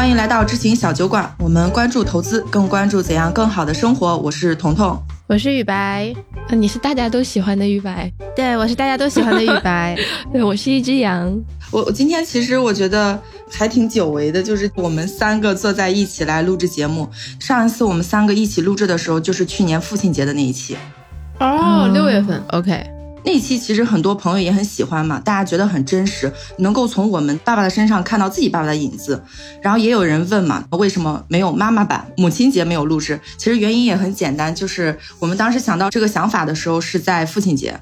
欢迎来到知行小酒馆，我们关注投资，更关注怎样更好的生活。我是彤彤，我是雨白，啊，你是大家都喜欢的雨白，对我是大家都喜欢的雨白，对我是一只羊。我我今天其实我觉得还挺久违的，就是我们三个坐在一起来录制节目。上一次我们三个一起录制的时候，就是去年父亲节的那一期。哦，六月份，OK。那期其实很多朋友也很喜欢嘛，大家觉得很真实，能够从我们爸爸的身上看到自己爸爸的影子。然后也有人问嘛，为什么没有妈妈版？母亲节没有录制？其实原因也很简单，就是我们当时想到这个想法的时候是在父亲节，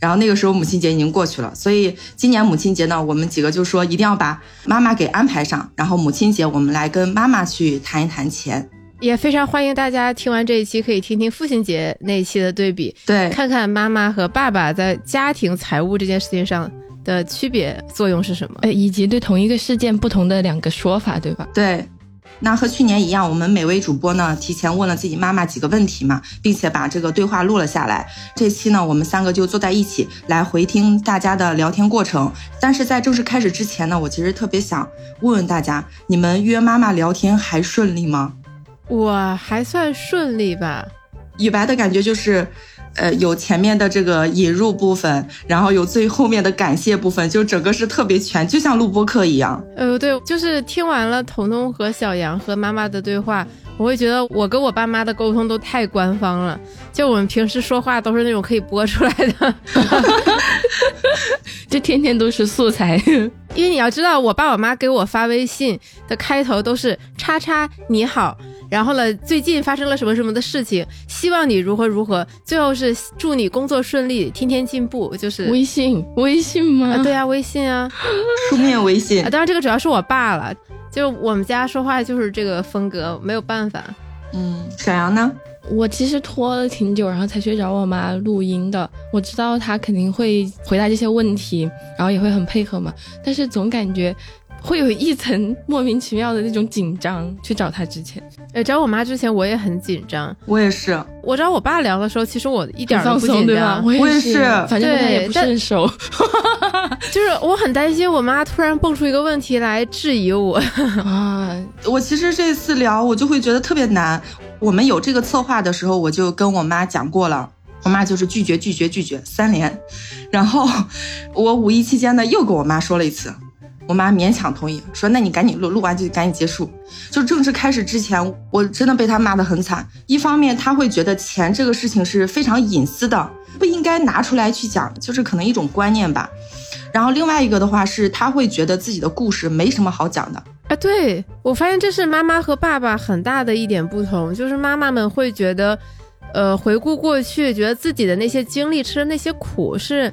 然后那个时候母亲节已经过去了，所以今年母亲节呢，我们几个就说一定要把妈妈给安排上，然后母亲节我们来跟妈妈去谈一谈钱。也非常欢迎大家听完这一期，可以听听父亲节那一期的对比，对，看看妈妈和爸爸在家庭财务这件事情上的区别作用是什么，呃，以及对同一个事件不同的两个说法，对吧？对，那和去年一样，我们每位主播呢提前问了自己妈妈几个问题嘛，并且把这个对话录了下来。这期呢，我们三个就坐在一起来回听大家的聊天过程。但是在正式开始之前呢，我其实特别想问问大家，你们约妈妈聊天还顺利吗？我还算顺利吧，雨白的感觉就是，呃，有前面的这个引入部分，然后有最后面的感谢部分，就整个是特别全，就像录播课一样。呃，对，就是听完了彤彤和小杨和妈妈的对话，我会觉得我跟我爸妈的沟通都太官方了，就我们平时说话都是那种可以播出来的，就天天都是素材。因为你要知道，我爸我妈给我发微信的开头都是叉叉你好。然后呢？最近发生了什么什么的事情？希望你如何如何？最后是祝你工作顺利，天天进步。就是微信，微信吗？对啊，微信啊，书面微信。当然，这个主要是我爸了。就我们家说话就是这个风格，没有办法。嗯，小杨呢？我其实拖了挺久，然后才去找我妈录音的。我知道她肯定会回答这些问题，然后也会很配合嘛。但是总感觉。会有一层莫名其妙的那种紧张，去找他之前，哎，找我妈之前我也很紧张，我也是。我找我爸聊的时候，其实我一点都不紧张，我也是，反正他也不是很熟，就是我很担心我妈突然蹦出一个问题来质疑我。啊。我其实这次聊我就会觉得特别难。我们有这个策划的时候，我就跟我妈讲过了，我妈就是拒绝拒绝拒绝三连，然后我五一期间呢又跟我妈说了一次。我妈勉强同意，说：“那你赶紧录，录完就赶紧结束。”就正式开始之前，我真的被她骂得很惨。一方面，她会觉得钱这个事情是非常隐私的，不应该拿出来去讲，就是可能一种观念吧。然后另外一个的话是，她会觉得自己的故事没什么好讲的。啊，对我发现这是妈妈和爸爸很大的一点不同，就是妈妈们会觉得，呃，回顾过去，觉得自己的那些经历、吃的那些苦是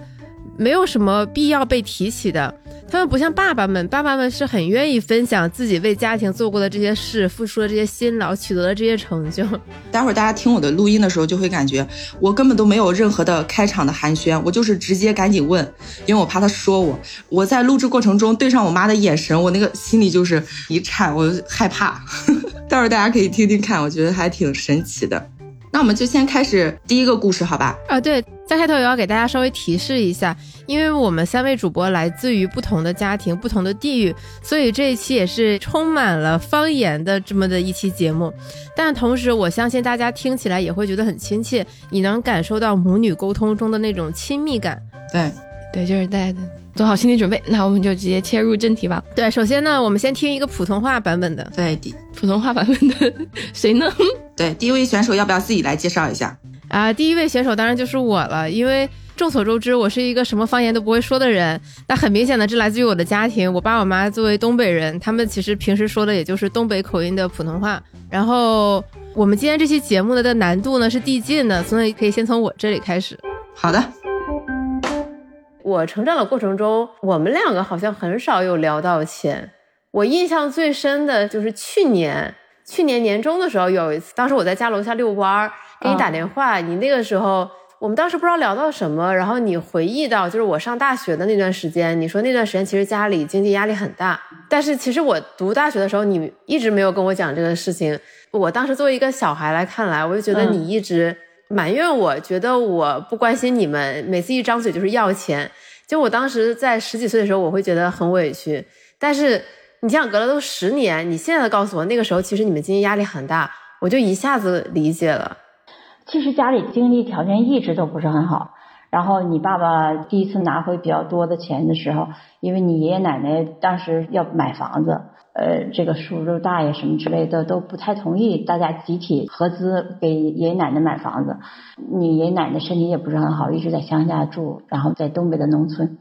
没有什么必要被提起的。他们不像爸爸们，爸爸们是很愿意分享自己为家庭做过的这些事，付出的这些辛劳，取得的这些成就。待会儿大家听我的录音的时候，就会感觉我根本都没有任何的开场的寒暄，我就是直接赶紧问，因为我怕他说我。我在录制过程中对上我妈的眼神，我那个心里就是 一颤，我害怕。待会儿大家可以听听看，我觉得还挺神奇的。那我们就先开始第一个故事，好吧？啊，对，在开头也要给大家稍微提示一下，因为我们三位主播来自于不同的家庭、不同的地域，所以这一期也是充满了方言的这么的一期节目。但同时，我相信大家听起来也会觉得很亲切，你能感受到母女沟通中的那种亲密感。对，对，就是大家做好心理准备。那我们就直接切入正题吧。对，首先呢，我们先听一个普通话版本的。对，普通话版本的 谁呢？对，第一位选手要不要自己来介绍一下啊？第一位选手当然就是我了，因为众所周知，我是一个什么方言都不会说的人。那很明显的，这来自于我的家庭，我爸我妈作为东北人，他们其实平时说的也就是东北口音的普通话。然后我们今天这期节目的的难度呢是递进的，所以可以先从我这里开始。好的，我成长的过程中，我们两个好像很少有聊到钱。我印象最深的就是去年。去年年中的时候有一次，当时我在家楼下遛弯儿，给你打电话。你那个时候，我们当时不知道聊到什么，然后你回忆到就是我上大学的那段时间，你说那段时间其实家里经济压力很大。但是其实我读大学的时候，你一直没有跟我讲这个事情。我当时作为一个小孩来看来，我就觉得你一直埋怨我，觉得我不关心你们，每次一张嘴就是要钱。就我当时在十几岁的时候，我会觉得很委屈。但是。你想隔了都十年，你现在告诉我那个时候其实你们经济压力很大，我就一下子理解了。其实家里经济条件一直都不是很好。然后你爸爸第一次拿回比较多的钱的时候，因为你爷爷奶奶当时要买房子，呃，这个叔叔大爷什么之类的都不太同意大家集体合资给爷爷奶奶买房子。你爷爷奶奶身体也不是很好，一直在乡下住，然后在东北的农村。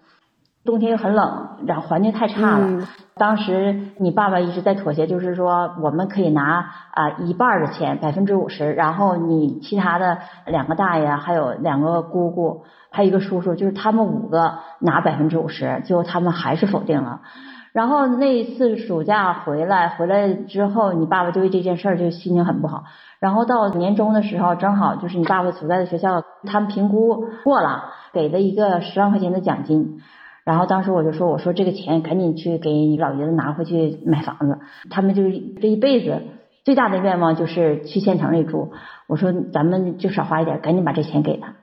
冬天又很冷，然后环境太差了。当时你爸爸一直在妥协，就是说我们可以拿啊一半的钱，百分之五十，然后你其他的两个大爷还有两个姑姑，还有一个叔叔，就是他们五个拿百分之五十，最后他们还是否定了。然后那一次暑假回来，回来之后，你爸爸就为这件事儿就心情很不好。然后到年终的时候，正好就是你爸爸所在的学校，他们评估过了，给了一个十万块钱的奖金。然后当时我就说：“我说这个钱赶紧去给你老爷子拿回去买房子。他们就是这一辈子最大的愿望就是去县城里住。我说咱们就少花一点，赶紧把这钱给他。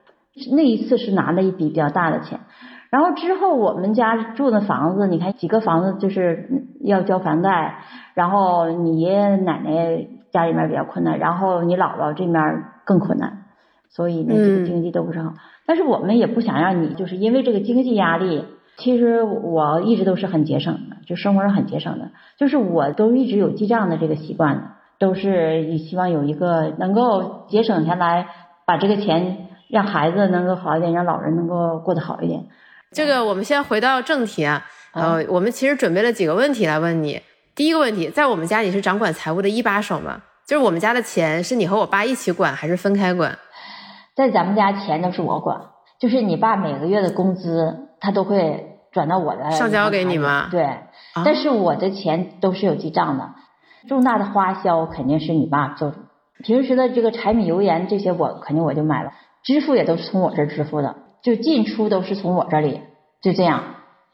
那一次是拿了一笔比较大的钱。然后之后我们家住的房子，你看几个房子就是要交房贷，然后你爷爷奶奶家里面比较困难，然后你姥姥这面更困难，所以那这个经济都不是很好。但是我们也不想让你就是因为这个经济压力。”其实我一直都是很节省的，就生活上很节省的，就是我都一直有记账的这个习惯，都是希望有一个能够节省下来，把这个钱让孩子能够好一点，让老人能够过得好一点。这个我们先回到正题啊，呃，我们其实准备了几个问题来问你。第一个问题，在我们家你是掌管财务的一把手吗？就是我们家的钱是你和我爸一起管，还是分开管？在咱们家钱都是我管，就是你爸每个月的工资。他都会转到我的上交给你吗？对，但是我的钱都是有记账的，重大的花销肯定是你爸做。平时的这个柴米油盐这些，我肯定我就买了，支付也都是从我这儿支付的，就进出都是从我这里，就这样。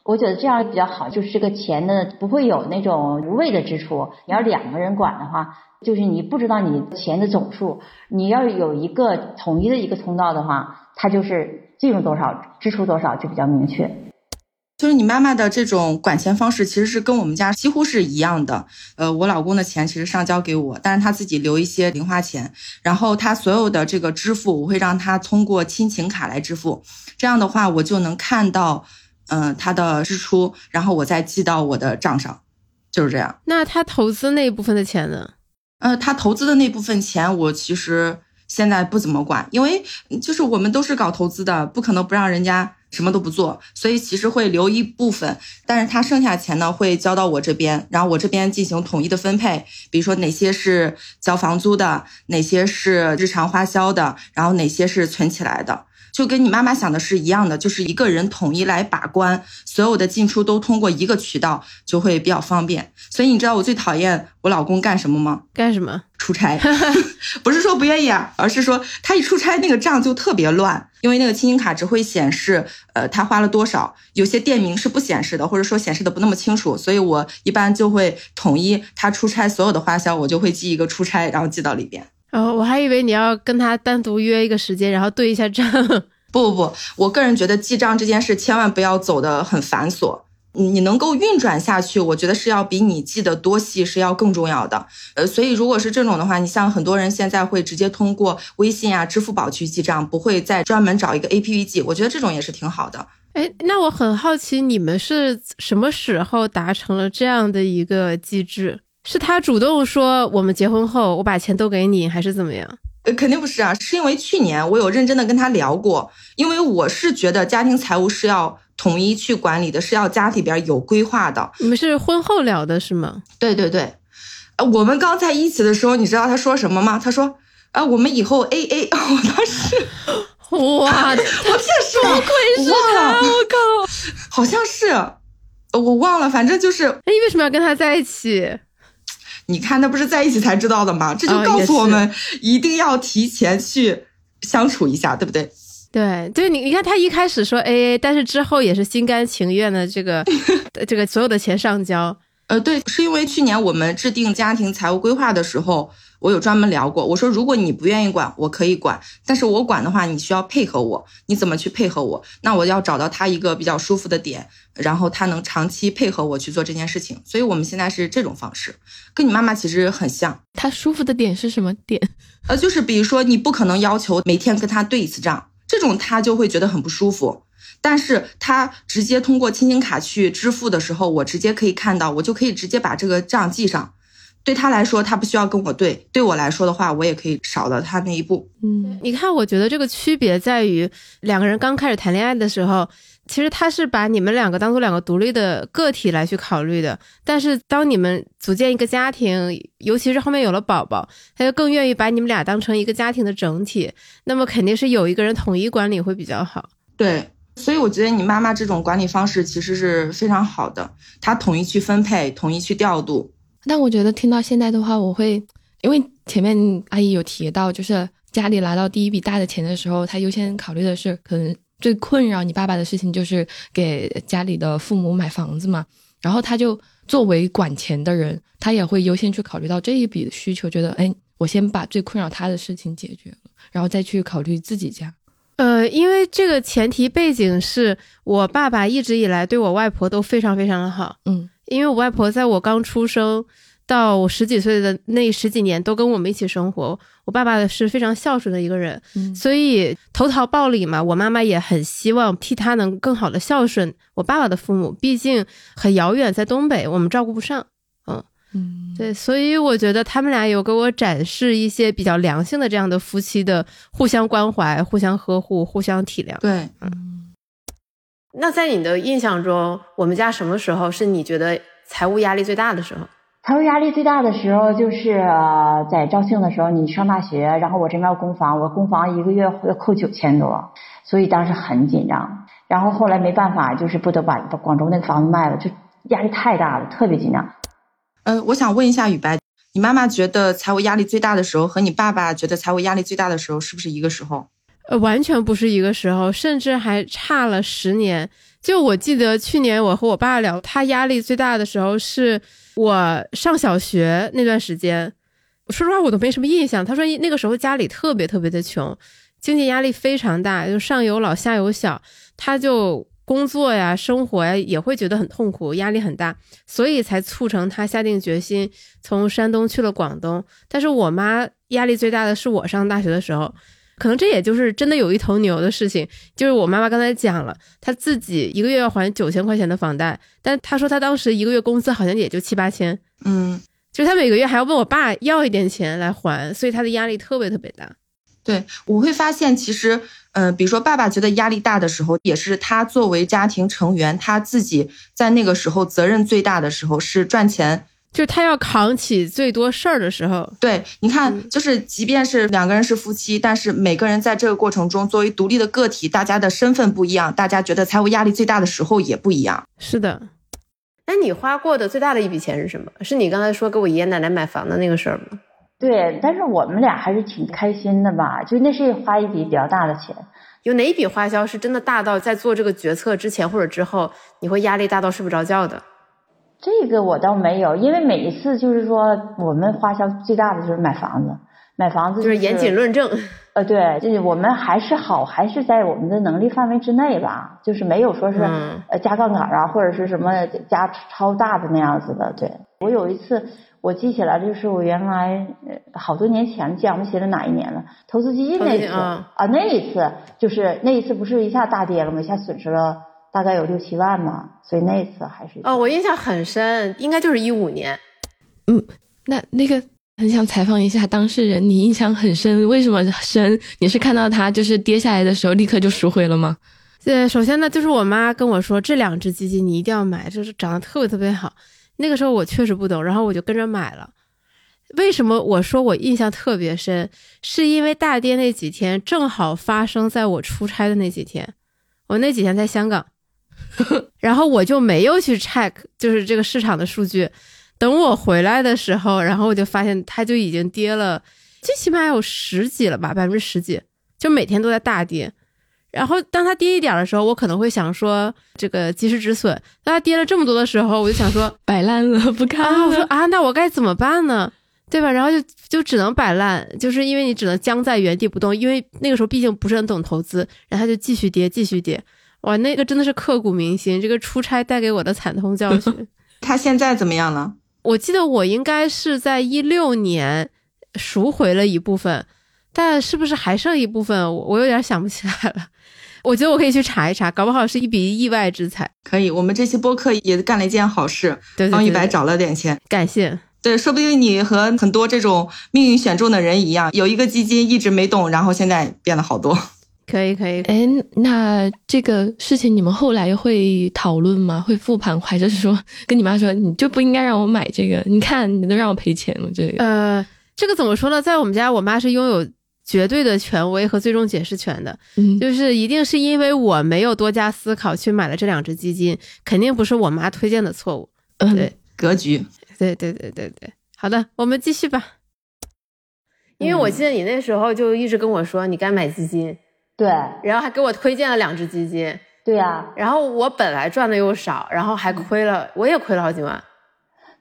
我觉得这样比较好，就是这个钱呢不会有那种无谓的支出。你要两个人管的话，就是你不知道你钱的总数，你要有一个统一的一个通道的话，它就是。进入多少，支出多少就比较明确。就是你妈妈的这种管钱方式，其实是跟我们家几乎是一样的。呃，我老公的钱其实上交给我，但是他自己留一些零花钱，然后他所有的这个支付，我会让他通过亲情卡来支付。这样的话，我就能看到，嗯，他的支出，然后我再记到我的账上，就是这样。那他投资那部分的钱呢？呃，他投资的那部分钱，我其实。现在不怎么管，因为就是我们都是搞投资的，不可能不让人家什么都不做，所以其实会留一部分，但是他剩下钱呢会交到我这边，然后我这边进行统一的分配，比如说哪些是交房租的，哪些是日常花销的，然后哪些是存起来的。就跟你妈妈想的是一样的，就是一个人统一来把关，所有的进出都通过一个渠道，就会比较方便。所以你知道我最讨厌我老公干什么吗？干什么？出差。不是说不愿意啊，而是说他一出差那个账就特别乱，因为那个亲情卡只会显示，呃，他花了多少，有些店名是不显示的，或者说显示的不那么清楚。所以我一般就会统一他出差所有的花销，我就会记一个出差，然后记到里边。哦，我还以为你要跟他单独约一个时间，然后对一下账。不不不，我个人觉得记账这件事千万不要走的很繁琐，你能够运转下去，我觉得是要比你记得多细是要更重要的。呃，所以如果是这种的话，你像很多人现在会直接通过微信啊、支付宝去记账，不会再专门找一个 A P P 记，我觉得这种也是挺好的。哎，那我很好奇，你们是什么时候达成了这样的一个机制？是他主动说我们结婚后我把钱都给你，还是怎么样？呃，肯定不是啊，是因为去年我有认真的跟他聊过，因为我是觉得家庭财务是要统一去管理的，是要家里边有规划的。你们是婚后聊的是吗？对对对，呃，我们刚在一起的时候，你知道他说什么吗？他说，啊，我们以后 A A。我当时，哇，我天，多亏是他，我靠，好像是，我忘了，反正就是，哎，你为什么要跟他在一起？你看，那不是在一起才知道的吗？这就告诉我们，一定要提前去相处一下，对不对？对，对你，你看他一开始说 A A，但是之后也是心甘情愿的，这个 这个所有的钱上交。呃，对，是因为去年我们制定家庭财务规划的时候，我有专门聊过，我说如果你不愿意管，我可以管，但是我管的话，你需要配合我，你怎么去配合我？那我要找到他一个比较舒服的点，然后他能长期配合我去做这件事情。所以我们现在是这种方式，跟你妈妈其实很像。他舒服的点是什么点？呃，就是比如说你不可能要求每天跟他对一次账，这种他就会觉得很不舒服。但是他直接通过亲情卡去支付的时候，我直接可以看到，我就可以直接把这个账记上。对他来说，他不需要跟我对；对我来说的话，我也可以少了他那一步。嗯，你看，我觉得这个区别在于，两个人刚开始谈恋爱的时候，其实他是把你们两个当做两个独立的个体来去考虑的。但是当你们组建一个家庭，尤其是后面有了宝宝，他就更愿意把你们俩当成一个家庭的整体。那么肯定是有一个人统一管理会比较好。对。所以我觉得你妈妈这种管理方式其实是非常好的，她统一去分配，统一去调度。但我觉得听到现在的话，我会因为前面阿姨有提到，就是家里拿到第一笔大的钱的时候，她优先考虑的是可能最困扰你爸爸的事情就是给家里的父母买房子嘛。然后他就作为管钱的人，他也会优先去考虑到这一笔的需求，觉得哎，我先把最困扰他的事情解决了，然后再去考虑自己家。呃，因为这个前提背景是我爸爸一直以来对我外婆都非常非常的好，嗯，因为我外婆在我刚出生到我十几岁的那十几年都跟我们一起生活，我爸爸是非常孝顺的一个人，所以投桃报李嘛，我妈妈也很希望替他能更好的孝顺我爸爸的父母，毕竟很遥远，在东北，我们照顾不上。嗯，对，所以我觉得他们俩有给我展示一些比较良性的这样的夫妻的互相关怀、互相呵护、互相体谅。对，嗯。那在你的印象中，我们家什么时候是你觉得财务压力最大的时候？财务压力最大的时候就是在肇庆的时候，你上大学，然后我这边要供房，我供房一个月要扣九千多，所以当时很紧张。然后后来没办法，就是不得把把广州那个房子卖了，就压力太大了，特别紧张。呃，我想问一下雨白，你妈妈觉得财务压力最大的时候和你爸爸觉得财务压力最大的时候是不是一个时候？呃，完全不是一个时候，甚至还差了十年。就我记得去年我和我爸聊，他压力最大的时候是我上小学那段时间。说实话，我都没什么印象。他说那个时候家里特别特别的穷，经济压力非常大，就上有老下有小，他就。工作呀，生活呀，也会觉得很痛苦，压力很大，所以才促成他下定决心从山东去了广东。但是我妈压力最大的是我上大学的时候，可能这也就是真的有一头牛的事情。就是我妈妈刚才讲了，她自己一个月要还九千块钱的房贷，但她说她当时一个月工资好像也就七八千，嗯，就是她每个月还要问我爸要一点钱来还，所以她的压力特别特别大。对，我会发现其实。嗯，比如说爸爸觉得压力大的时候，也是他作为家庭成员，他自己在那个时候责任最大的时候，是赚钱，就是他要扛起最多事儿的时候。对，你看，就是即便是两个人是夫妻，但是每个人在这个过程中作为独立的个体，大家的身份不一样，大家觉得财务压力最大的时候也不一样。是的，那你花过的最大的一笔钱是什么？是你刚才说给我爷爷奶奶买房的那个事儿吗？对，但是我们俩还是挺开心的吧？就那是花一笔比较大的钱。有哪一笔花销是真的大到在做这个决策之前或者之后，你会压力大到睡不着觉的？这个我倒没有，因为每一次就是说，我们花销最大的就是买房子，买房子就是严谨论证。呃，对，就是我们还是好，还是在我们的能力范围之内吧，就是没有说是呃加杠杆啊，或者是什么加超大的那样子的。对我有一次。我记起来，就是我原来好多年前，记不起来哪一年了。投资基金那次啊，那一次就是那一次不是一下大跌了吗？一下损失了大概有六七万嘛，所以那一次还是哦，我印象很深，应该就是一五年。嗯，那那个很想采访一下当事人，你印象很深，为什么深？你是看到它就是跌下来的时候立刻就赎回了吗？对，首先呢，就是我妈跟我说，这两只基金你一定要买，就是长得特别特别好。那个时候我确实不懂，然后我就跟着买了。为什么我说我印象特别深？是因为大跌那几天正好发生在我出差的那几天，我那几天在香港，然后我就没有去 check，就是这个市场的数据。等我回来的时候，然后我就发现它就已经跌了，最起码有十几了吧，百分之十几，就每天都在大跌。然后当它跌一点的时候，我可能会想说这个及时止损。当它跌了这么多的时候，我就想说摆烂了，不看了。我说啊，那我该怎么办呢？对吧？然后就就只能摆烂，就是因为你只能僵在原地不动，因为那个时候毕竟不是很懂投资，然后它就继续跌，继续跌。哇，那个真的是刻骨铭心，这个出差带给我的惨痛教训。他现在怎么样了？我记得我应该是在一六年赎回了一部分，但是不是还剩一部分，我我有点想不起来了。我觉得我可以去查一查，搞不好是一笔意外之财。可以，我们这期播客也干了一件好事，对帮一白找了点钱，感谢。对，说不定你和很多这种命运选中的人一样，有一个基金一直没动，然后现在变了好多。可以，可以。哎，那这个事情你们后来会讨论吗？会复盘，还是说 跟你妈说你就不应该让我买这个？你看你都让我赔钱了，这个。呃，这个怎么说呢？在我们家，我妈是拥有绝对的权威和最终解释权的。嗯，就是一定是因为我没有多加思考去买了这两只基金，肯定不是我妈推荐的错误。嗯，对，格局。对对对对对，好的，我们继续吧。因为我记得你那时候就一直跟我说你该买基金，对然后还给我推荐了两只基金，对呀、然后我本来赚的又少，然后还亏了，我也亏了好几万。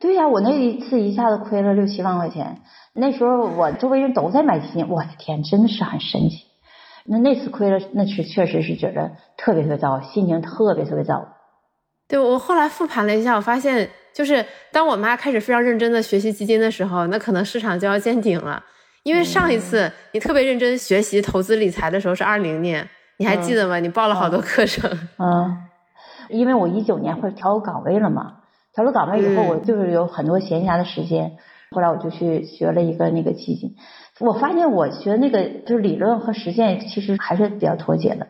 对呀、我那一次一下子亏了六七万块钱。那时候我周围人都在买基金，我的天，真的是很神奇。那那次亏了，那是确实是觉得特别特别糟，心情特别特别糟。对我后来复盘了一下，我发现就是当我妈开始非常认真的学习基金的时候，那可能市场就要见顶了。因为上一次你特别认真学习投资理财的时候是二零年，你还记得吗？你报了好多课程。嗯，因为我一九年会调岗位了嘛，调了岗位以后，嗯我就是有很多闲暇的时间，后来我就去学了一个那个基金。我发现我学那个就是理论和实践其实还是比较脱节的，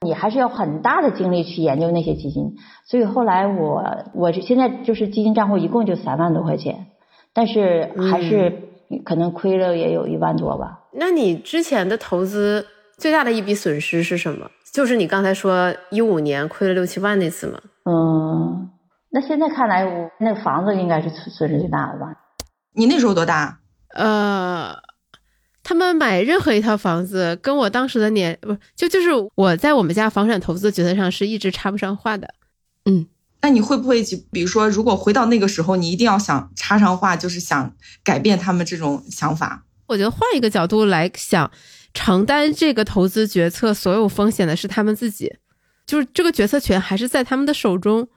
你还是要很大的精力去研究那些基金。所以后来我我现在就是基金账户一共就三万多块钱，但是还是可能亏了也有一万多吧。那你之前的投资最大的一笔损失是什么？就是你刚才说一五年亏了六七万那次吗？嗯，那现在看来，我那房子应该是损损失最大的吧？你那时候多大？呃，他们买任何一套房子，跟我当时的年不就就是我在我们家房产投资决策上是一直插不上话的。那你会不会就比如说，如果回到那个时候，你一定要想插上话，就是想改变他们这种想法？我觉得换一个角度来想，承担这个投资决策所有风险的是他们自己，就是这个决策权还是在他们的手中，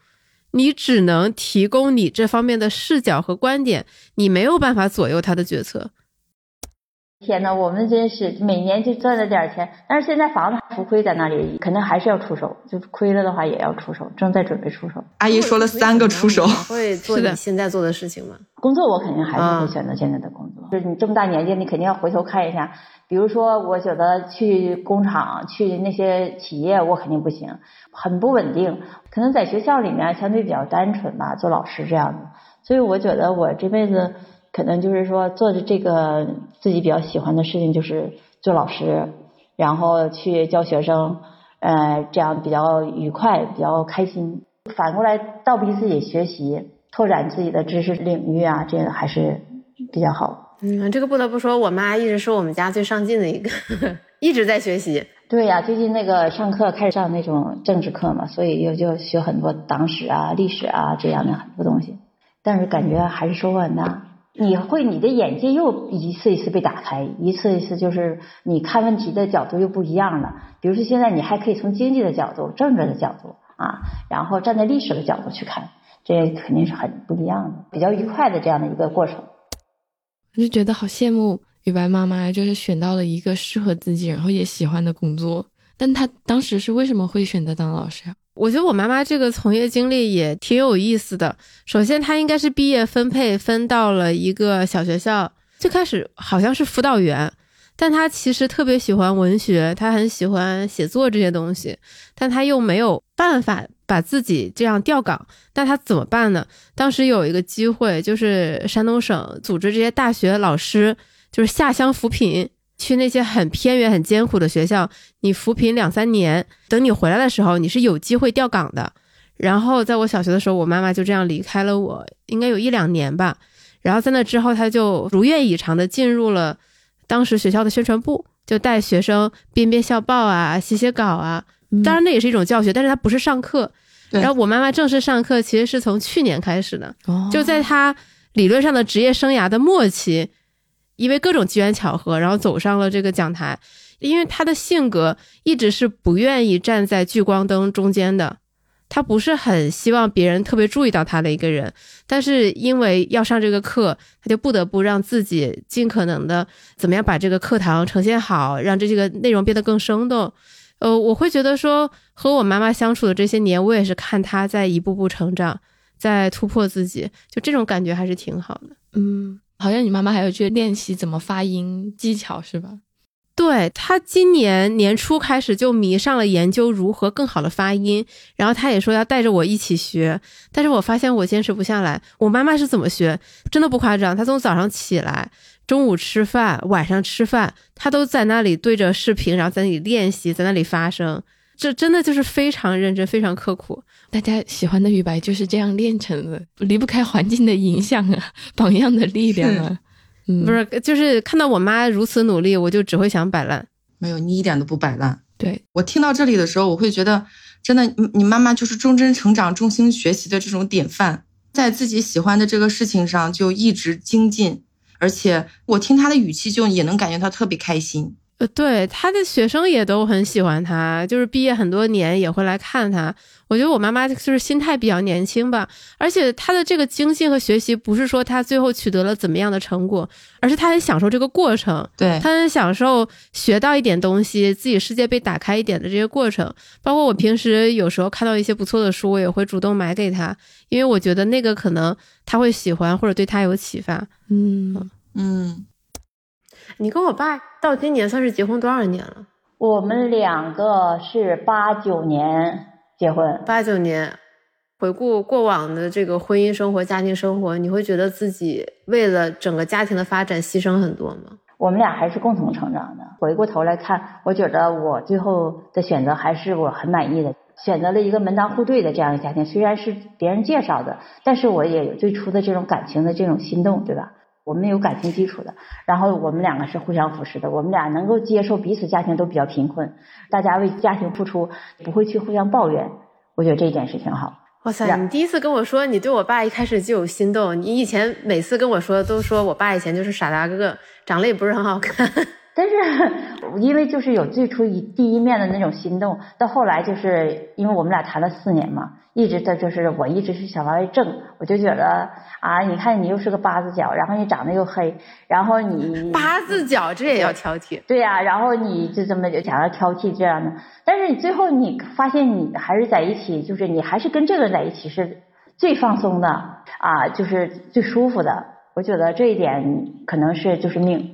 你只能提供你这方面的视角和观点，你没有办法左右他的决策。天呐，我们真是每年就赚了点钱，但是现在房子浮亏在那里，肯定还是要出手，就是亏了的话也要出手，正在准备出手。阿姨说了三个出手，会做的你现在做的事情吗？工作我肯定还是啊会选择现在的工作，就是你这么大年纪，你肯定要回头看一下。比如说，我觉得去工厂、去那些企业，我肯定不行，很不稳定。可能在学校里面相对比较单纯吧，做老师这样的。所以我觉得我这辈子可能就是说做的这个自己比较喜欢的事情，就是做老师，然后去教学生，呃，这样比较愉快，比较开心。反过来倒逼自己学习，拓展自己的知识领域啊，这个还是比较好。嗯，这个不得不说，我妈一直是我们家最上进的一个，一直在学习。对呀、最近那个上课开始上那种政治课嘛，所以又就学很多党史啊、历史啊这样的很多东西，但是感觉还是收获很大。你会你的眼界又一次一次被打开，一次一次就是你看问题的角度又不一样了。比如说现在你还可以从经济的角度、政治的角度啊，然后站在历史的角度去看，这肯定是很不一样的，比较愉快的这样的一个过程。我就觉得好羡慕雨白妈妈，就是选到了一个适合自己，然后也喜欢的工作。但她当时是为什么会选择当老师呀、我觉得我妈妈这个从业经历也挺有意思的。首先，她应该是毕业分配分到了一个小学校，最开始好像是辅导员，但她其实特别喜欢文学，她很喜欢写作这些东西，但她又没有办法把自己这样调岗，那她怎么办呢？当时有一个机会，就是山东省组织这些大学老师，就是下乡扶贫。去那些很偏远、很艰苦的学校，你扶贫两三年，等你回来的时候，你是有机会调岗的。然后在我小学的时候，我妈妈就这样离开了我，应该有一两年吧。然后在那之后，她就如愿以偿的进入了当时学校的宣传部，就带学生编编校报啊、写写稿啊。当然，那也是一种教学，但是她不是上课。然后我妈妈正式上课，其实是从去年开始的。哦，就在她理论上的职业生涯的末期，因为各种机缘巧合，然后走上了这个讲台。因为他的性格一直是不愿意站在聚光灯中间的，他不是很希望别人特别注意到他的一个人。但是因为要上这个课，他就不得不让自己尽可能的怎么样把这个课堂呈现好，让这这个内容变得更生动。呃，我会觉得说和我妈妈相处的这些年，我也是看她在一步步成长，在突破自己，就这种感觉还是挺好的。嗯，好像你妈妈还有去练习怎么发音技巧是吧？对他今年年初开始就迷上了研究如何更好的发音，然后他也说要带着我一起学，但是我发现我坚持不下来。我妈妈是怎么学？真的不夸张，她从早上起来，中午吃饭，晚上吃饭，她都在那里对着视频，然后在那里练习，在那里发声。这真的就是非常认真，非常刻苦。大家喜欢的语白就是这样练成的，离不开环境的影响啊，榜样的力量啊。不是，就是看到我妈如此努力，我就只会想摆烂。没有，你一点都不摆烂。对我听到这里的时候，我会觉得，真的，你你妈妈就是终身成长、衷心学习的这种典范，在自己喜欢的这个事情上就一直精进，而且我听她的语气，就也能感觉她特别开心。呃，对，他的学生也都很喜欢他，就是毕业很多年也会来看他。我觉得我妈妈就是心态比较年轻吧，而且她的这个精进和学习，不是说她最后取得了怎么样的成果，而是她很享受这个过程。对，她很享受学到一点东西，自己世界被打开一点的这些过程。包括我平时有时候看到一些不错的书，我也会主动买给她，因为我觉得那个可能他会喜欢，或者对他有启发。嗯嗯。你跟我爸到今年算是结婚多少年了？我们两个是八九年结婚，八九年。回顾过往的这个婚姻生活、家庭生活，你会觉得自己为了整个家庭的发展牺牲很多吗？我们俩还是共同成长的。回过头来看，我觉得我最后的选择还是我很满意的，选择了一个门当户对的这样一个家庭。虽然是别人介绍的，但是我也有最初的这种感情的这种心动，对吧？我们有感情基础的，然后我们两个是互相扶持的，我们俩能够接受彼此家庭都比较贫困，大家为家庭付出，不会去互相抱怨，我觉得这一点是挺好。哇塞，你第一次跟我说你对我爸一开始就有心动，你以前每次跟我说都说我爸以前就是傻大个，长得也不是很好看。但是，因为就是有最初一第一面的那种心动，到后来就是因为我们俩谈了四年嘛，一直的就是我一直是想往外挣，我就觉得啊，你看你又是个八字脚，然后你长得又黑，然后你 八字脚这也要挑剔，对呀，然后你就这么就想要挑剔这样的，但是你最后你发现你还是在一起，就是你还是跟这个人在一起是最放松的啊，就是最舒服的，我觉得这一点可能是就是命。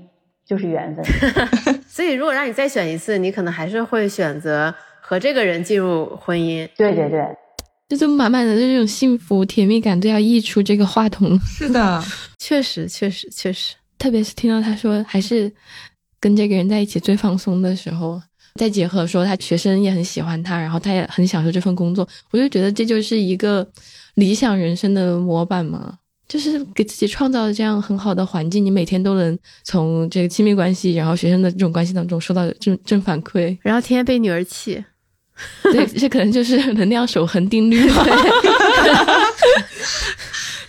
就是缘分，所以如果让你再选一次，你可能还是会选择和这个人进入婚姻。对对对，这种满满的这种幸福甜蜜感都要溢出这个话筒。是的，确实确实确实，特别是听到他说还是跟这个人在一起最放松的时候，再结合说他学生也很喜欢他，然后他也很享受这份工作，我就觉得这就是一个理想人生的模板嘛。就是给自己创造这样很好的环境，你每天都能从这个亲密关系，然后学生的这种关系当中收到正正反馈，然后天天被女儿气，对，这可能就是能量守恒定律。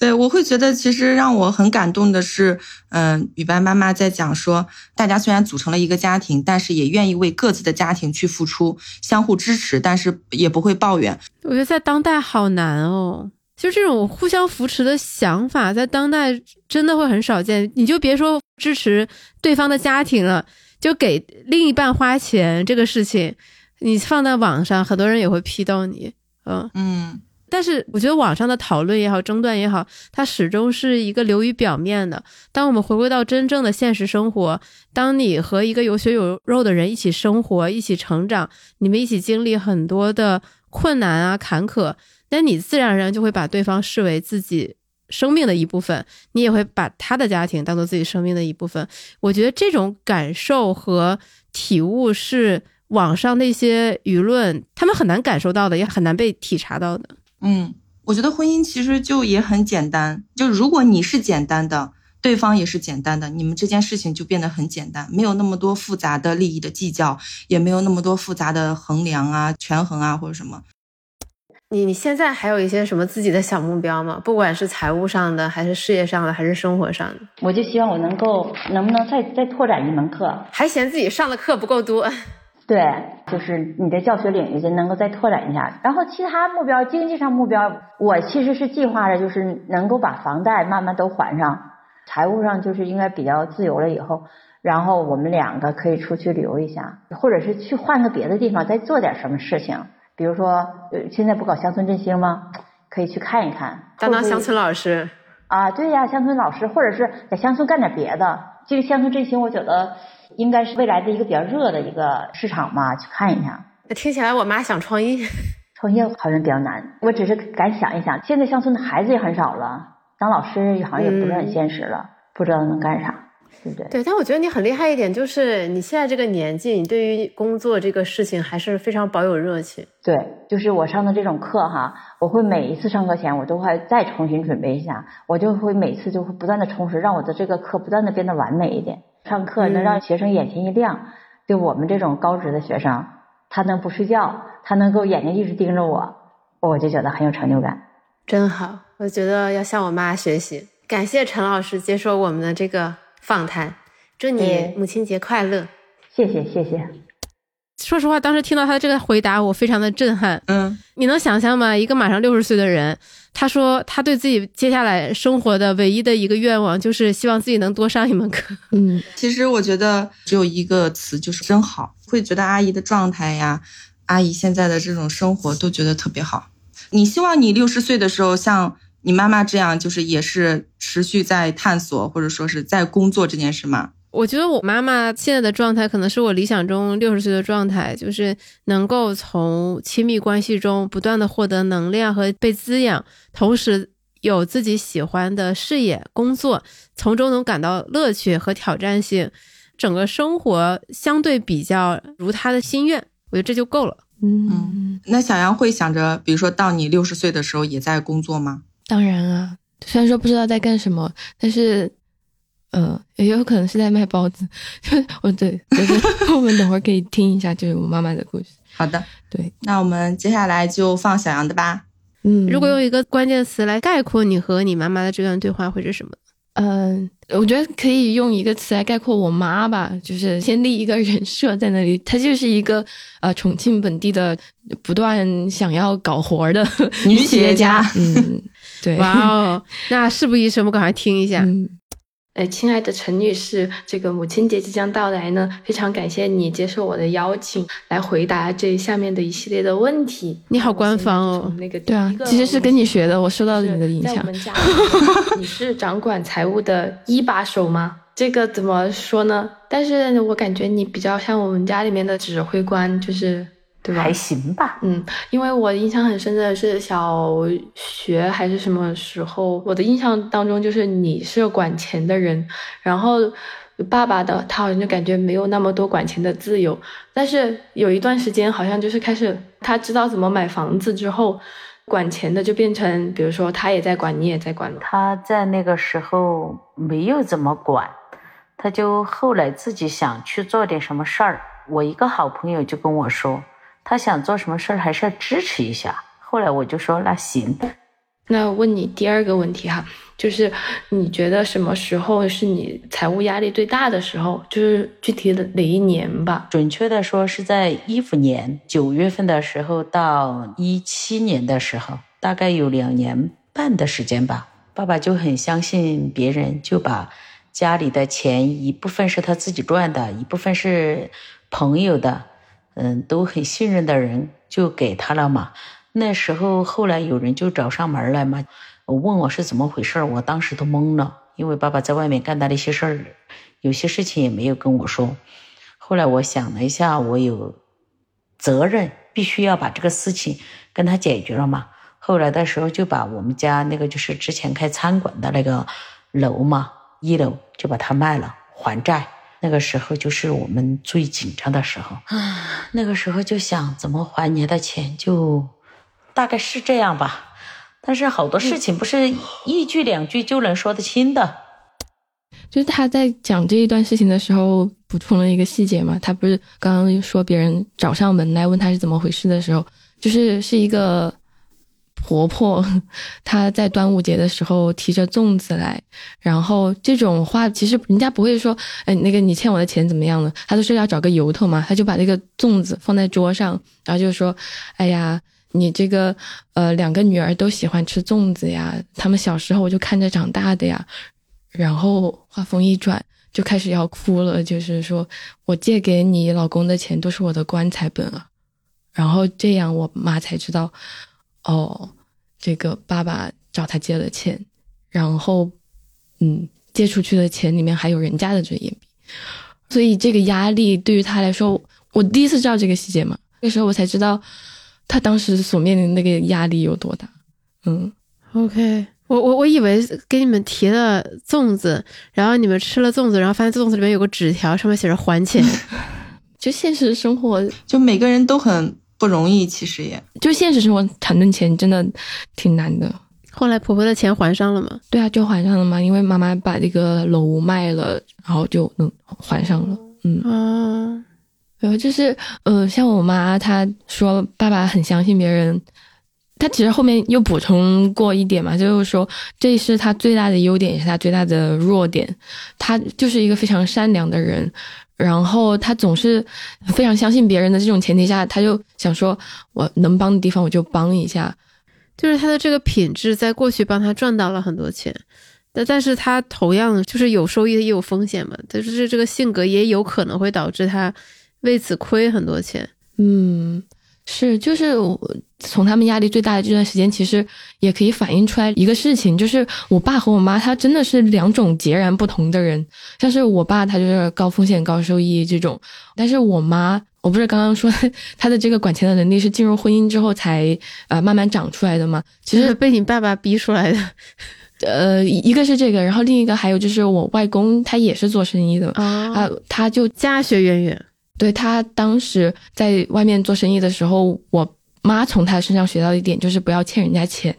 对，我会觉得其实让我很感动的是，嗯，雨白妈妈在讲说，大家虽然组成了一个家庭，但是也愿意为各自的家庭去付出，相互支持，但是也不会抱怨。我觉得在当代好难哦。就这种互相扶持的想法，在当代真的会很少见。你就别说支持对方的家庭了，就给另一半花钱这个事情，你放在网上，很多人也会批到你。嗯嗯。但是我觉得网上的讨论也好，争端也好，它始终是一个流于表面的。当我们回归到真正的现实生活，当你和一个有血有肉的人一起生活、一起成长，你们一起经历很多的困难啊、坎坷。那你自然而然就会把对方视为自己生命的一部分，你也会把他的家庭当做自己生命的一部分。我觉得这种感受和体悟是网上那些舆论他们很难感受到的，也很难被体察到的。嗯，我觉得婚姻其实就也很简单，就如果你是简单的，对方也是简单的，你们这件事情就变得很简单，没有那么多复杂的利益的计较，也没有那么多复杂的衡量啊、权衡啊或者什么。你你现在还有一些什么自己的小目标吗？不管是财务上的，还是事业上的，还是生活上的？我就希望我能够，能不能再再拓展一门课？还嫌自己上的课不够多？对，就是你的教学领域就能够再拓展一下。然后其他目标，经济上目标，我其实是计划着，就是能够把房贷慢慢都还上，财务上就是应该比较自由了以后，然后我们两个可以出去旅游一下，或者是去换个别的地方，再做点什么事情。比如说，呃，现在不搞乡村振兴吗？可以去看一看，当当乡村老师啊，对呀，乡村老师，或者是在乡村干点别的。这个乡村振兴，我觉得应该是未来的一个比较热的一个市场嘛，去看一下。那听起来我妈想创业，创业好像比较难。我只是敢想一想，现在乡村的孩子也很少了，当老师好像也不是很现实了，不知道能干啥。对对？对，但我觉得你很厉害一点，就是你现在这个年纪，你对于工作这个事情还是非常保有热情。对，就是我上的这种课哈，我会每一次上课前，我都会再重新准备一下，我就会每次就会不断的充实，让我的这个课不断的变得完美一点。上课能让学生眼前一亮，对我们这种高职的学生，他能不睡觉，他能够眼睛一直盯着我，我就觉得很有成就感。真好，我觉得要向我妈学习。感谢陈老师接受我们的这个。访谈，祝你母亲节快乐！谢谢谢谢。说实话，当时听到他的这个回答，我非常的震撼。嗯，你能想象吗？一个马上六十岁的人，他说他对自己接下来生活的唯一的一个愿望，就是希望自己能多上一门课。嗯，其实我觉得只有一个词，就是真好。会觉得阿姨的状态呀，阿姨现在的这种生活都觉得特别好。你希望你六十岁的时候像。你妈妈这样就是也是持续在探索或者说是在工作这件事吗？我觉得我妈妈现在的状态可能是我理想中六十岁的状态，就是能够从亲密关系中不断的获得能量和被滋养，同时有自己喜欢的事业工作，从中能感到乐趣和挑战性，整个生活相对比较如她的心愿，我觉得这就够了。嗯，那小杨会想着，比如说到你六十岁的时候也在工作吗？当然啊，虽然说不知道在干什么，但是，呃，也有可能是在卖包子。哦，对，就是 我们等会儿可以听一下，就是我妈妈的故事。好的，对，那我们接下来就放小杨的吧。嗯，如果用一个关键词来概括你和你妈妈的这段对话，会是什么？嗯，我觉得可以用一个词来概括我妈吧，就是先立一个人设在那里，她就是一个呃重庆本地的不断想要搞活的 女企业家。嗯。对，哇哦，那事不宜迟，我们赶快听一下。哎，亲爱的陈女士，这个母亲节即将到来呢，非常感谢你接受我的邀请，来回答这下面的一系列的问题。你好官方哦，那个对啊，其实是跟你学的，我受到了你的影响。我们家，你是掌管财务的一把手吗？这个怎么说呢？但是我感觉你比较像我们家里面的指挥官，就是。对吧？还行吧。嗯，因为我印象很深的是小学还是什么时候，我的印象当中就是你是管钱的人，然后爸爸的他好像就感觉没有那么多管钱的自由。但是有一段时间好像就是开始他知道怎么买房子之后，管钱的就变成，比如说他也在管，你也在管。他在那个时候没有怎么管，他就后来自己想去做点什么事儿。我一个好朋友就跟我说。他想做什么事儿，还是要支持一下。后来我就说那行。那问你第二个问题哈，就是你觉得什么时候是你财务压力最大的时候？就是具体的哪一年吧？准确的说是在一五年九月份的时候到一七年的时候，大概有两年半的时间吧。爸爸就很相信别人，就把家里的钱一部分是他自己赚的，一部分是朋友的。嗯，都很信任的人就给他了嘛。那时候后来有人就找上门来嘛，问我是怎么回事我当时都懵了，因为爸爸在外面干的那些事儿，有些事情也没有跟我说。后来我想了一下，我有责任，必须要把这个事情跟他解决了嘛。后来的时候就把我们家那个就是之前开餐馆的那个楼嘛，一楼就把它卖了还债。那个时候就是我们最紧张的时候啊！那个时候就想怎么还你的钱，就大概是这样吧。但是好多事情不是一句两句就能说得清的。就是他在讲这一段事情的时候，补充了一个细节嘛。他不是刚刚说别人找上门来问他是怎么回事的时候，就是是一个婆婆她在端午节的时候提着粽子来，然后这种话其实人家不会说，哎，那个你欠我的钱怎么样了？他都是要找个由头嘛，他就把那个粽子放在桌上，然后就说，哎呀，你这个呃两个女儿都喜欢吃粽子呀，他们小时候我就看着长大的呀，然后话锋一转就开始要哭了，就是说我借给你老公的钱都是我的棺材本啊，然后这样我妈才知道。哦，这个爸爸找他借了钱，然后，嗯，借出去的钱里面还有人家的尊严币，所以这个压力对于他来说，我第一次知道这个细节嘛，那时候我才知道他当时所面临的那个压力有多大。嗯，OK，我我我以为给你们提了粽子，然后你们吃了粽子，然后发现粽子里面有个纸条，上面写着还钱，就现实生活，就每个人都很。不容易，其实也就现实生活谈论钱真的挺难的。后来婆婆的钱还上了吗？对啊，就还上了嘛，因为妈妈把这个楼卖了，然后就能还上了。嗯啊，然后就是呃，像我妈她说爸爸很相信别人，她其实后面又补充过一点嘛，就是说这是他最大的优点，也是他最大的弱点。他就是一个非常善良的人。然后他总是非常相信别人的这种前提下，他就想说，我能帮的地方我就帮一下。就是他的这个品质，在过去帮他赚到了很多钱，但但是他同样就是有收益也有风险嘛，就是这个性格也有可能会导致他为此亏很多钱。嗯。是，就是我从他们压力最大的这段时间，其实也可以反映出来一个事情，就是我爸和我妈他真的是两种截然不同的人。像是我爸，他就是高风险高收益这种，但是我妈，我不是刚刚说他的这个管钱的能力是进入婚姻之后才呃慢慢长出来的吗？其实被你爸爸逼出来的。呃，一个是这个，然后另一个还有就是我外公，他也是做生意的啊，他就家学渊源。对他当时在外面做生意的时候，我妈从他身上学到一点就是不要欠人家钱，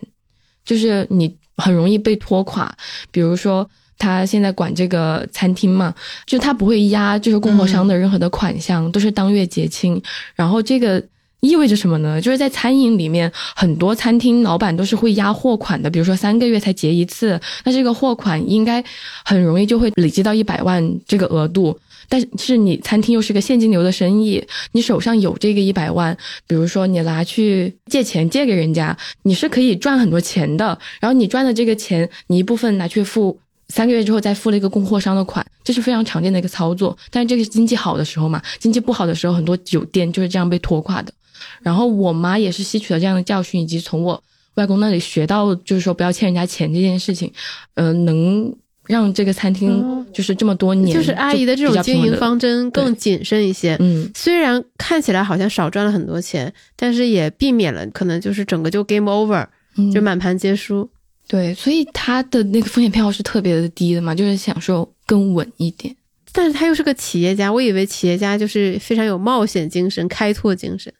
就是你很容易被拖垮。比如说他现在管这个餐厅嘛，就他不会压就是供货商的任何的款项，都是当月结清。然后这个意味着什么呢？就是在餐饮里面，很多餐厅老板都是会压货款的，比如说三个月才结一次，那这个货款应该很容易就会累积到一百万这个额度。但是你餐厅又是个现金流的生意，你手上有这个一百万，比如说你拿去借钱借给人家，你是可以赚很多钱的。然后你赚的这个钱，你一部分拿去付三个月之后再付了一个供货商的款，这是非常常见的一个操作。但是这个经济好的时候嘛，经济不好的时候，很多酒店就是这样被拖垮的。然后我妈也是吸取了这样的教训，以及从我外公那里学到，就是说不要欠人家钱这件事情，嗯，能。让这个餐厅就是这么多年，就是阿姨的这种经营方针更谨慎一些。嗯，虽然看起来好像少赚了很多钱，但是也避免了可能就是整个就 game over，就满盘皆输。对，所以他的那个风险偏好是特别的低的嘛，就是享受更稳一点。但是他又是个企业家，我以为企业家就是非常有冒险精神、开拓精神，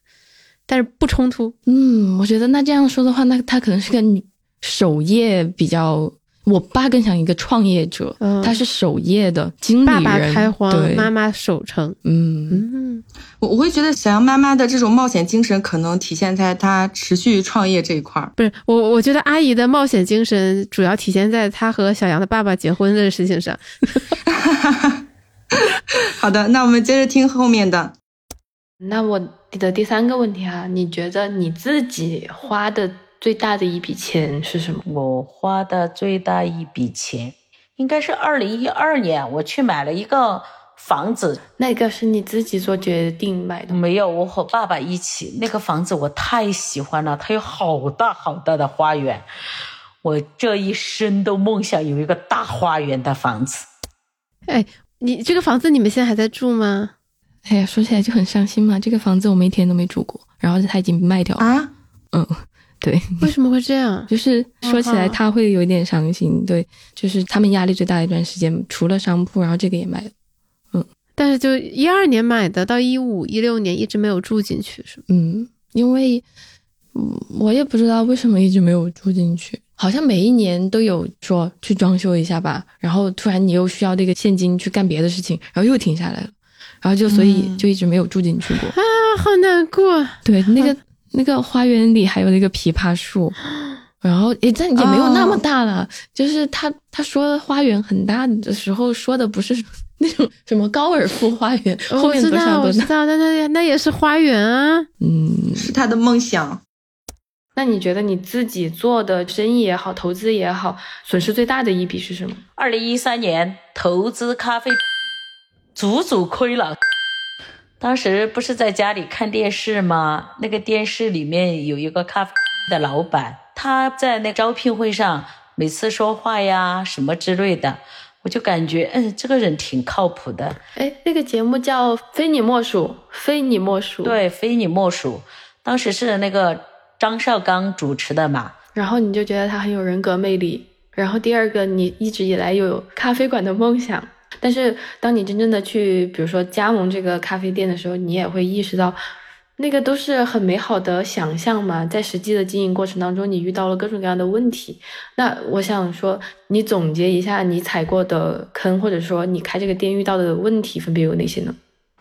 但是不冲突。嗯，我觉得那这样说的话，那他可能是个守业比较。我爸更像一个创业者，他是守业的经理人，爸爸开荒，妈妈守城。嗯嗯，我我会觉得小杨妈妈的这种冒险精神可能体现在她持续创业这一块儿。不是我，我觉得阿姨的冒险精神主要体现在她和小杨的爸爸结婚的事情上。好的，那我们接着听后面的。那我的第三个问题啊，你觉得你自己花的？最大的一笔钱是什么？我花的最大一笔钱，应该是二零一二年，我去买了一个房子。那个是你自己做决定买的？没有，我和爸爸一起。那个房子我太喜欢了，它有好大好大的花园，我这一生都梦想有一个大花园的房子。哎，你这个房子你们现在还在住吗？哎呀，说起来就很伤心嘛。这个房子我们一天都没住过，然后它已经卖掉了。啊？嗯。对，为什么会这样？就是说起来他会有一点伤心。对，就是他们压力最大的一段时间，除了商铺，然后这个也卖了。嗯，但是就一二年买的，到一五一六年一直没有住进去，是吗？嗯，因为，我也不知道为什么一直没有住进去，好像每一年都有说去装修一下吧，然后突然你又需要那个现金去干别的事情，然后又停下来了，然后就所以就一直没有住进去过。啊，好难过。对，那个。那个花园里还有那个枇杷树，然后也但也没有那么大了。就是他他说花园很大的时候，说的不是那种什么高尔夫花园，后面多少多知道，那那那也是花园啊。嗯，是他的梦想。那你觉得你自己做的生意也好，投资也好，损失最大的一笔是什么？二零一三年投资咖啡，足足亏了。当时不是在家里看电视吗？那个电视里面有一个咖啡的老板，他在那招聘会上每次说话呀什么之类的，我就感觉嗯，这个人挺靠谱的。哎，那个节目叫《非你莫属》，非你莫属。对，非你莫属。当时是那个。张绍刚主持的嘛，然后你就觉得他很有人格魅力。然后第二个，你一直以来有咖啡馆的梦想，但是当你真正的去，比如说加盟这个咖啡店的时候，你也会意识到，那个都是很美好的想象嘛。在实际的经营过程当中，你遇到了各种各样的问题。那我想说，你总结一下你踩过的坑，或者说你开这个店遇到的问题，分别有哪些呢？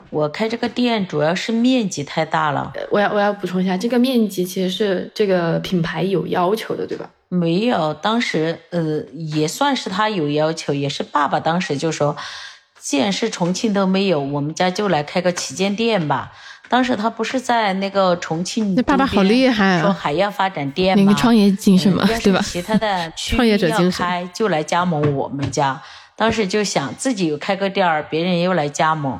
我开这个店主要是面积太大了。我要我要补充一下，这个面积其实是这个品牌有要求的，对吧？没有，当时呃也算是他有要求，也是爸爸当时就说，既然是重庆都没有，我们家就来开个旗舰店吧。当时他不是在那个重庆，那爸爸好厉害啊！说还要发展店吗？那个创业精神嘛，对吧？其他的 创业者精神就来加盟我们家。当时就想自己有开个店儿，别人又来加盟。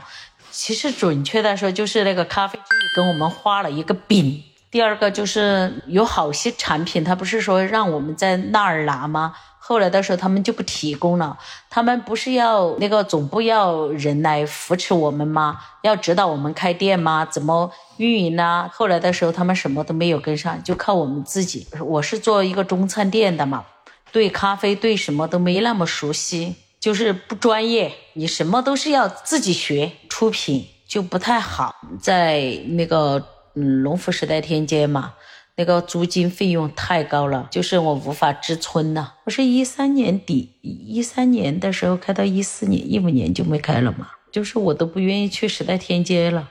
其实准确的说，就是那个咖啡机跟我们画了一个饼。第二个就是有好些产品，他不是说让我们在那儿拿吗？后来的时候他们就不提供了。他们不是要那个总部要人来扶持我们吗？要指导我们开店吗？怎么运营呢？后来的时候他们什么都没有跟上，就靠我们自己。我是做一个中餐店的嘛，对咖啡对什么都没那么熟悉。就是不专业，你什么都是要自己学，出品就不太好。在那个嗯龙福时代天街嘛，那个租金费用太高了，就是我无法支撑呐。我是一三年底，一三年的时候开到一四年，一五年就没开了嘛，就是我都不愿意去时代天街了。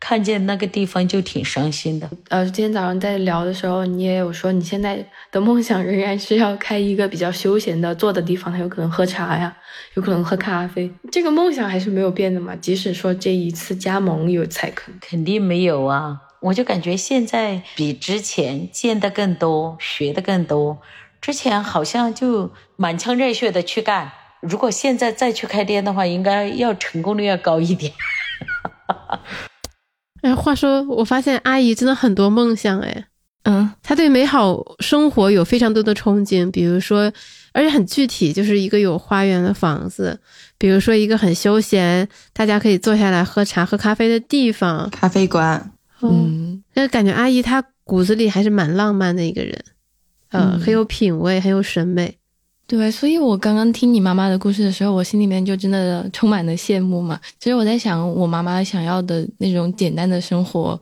看见那个地方就挺伤心的。呃，今天早上在聊的时候，你也有说，你现在的梦想仍然是要开一个比较休闲的坐的地方，它有可能喝茶呀，有可能喝咖啡，这个梦想还是没有变的嘛。即使说这一次加盟有踩坑，肯定没有啊。我就感觉现在比之前见的更多，学的更多。之前好像就满腔热血的去干，如果现在再去开店的话，应该要成功率要高一点。哎，话说，我发现阿姨真的很多梦想哎，嗯，她对美好生活有非常多的憧憬，比如说，而且很具体，就是一个有花园的房子，比如说一个很休闲，大家可以坐下来喝茶、喝咖啡的地方，咖啡馆。嗯，那感觉阿姨她骨子里还是蛮浪漫的一个人，嗯，很有品味，很有审美。对，所以我刚刚听你妈妈的故事的时候，我心里面就真的充满了羡慕嘛。其实我在想，我妈妈想要的那种简单的生活，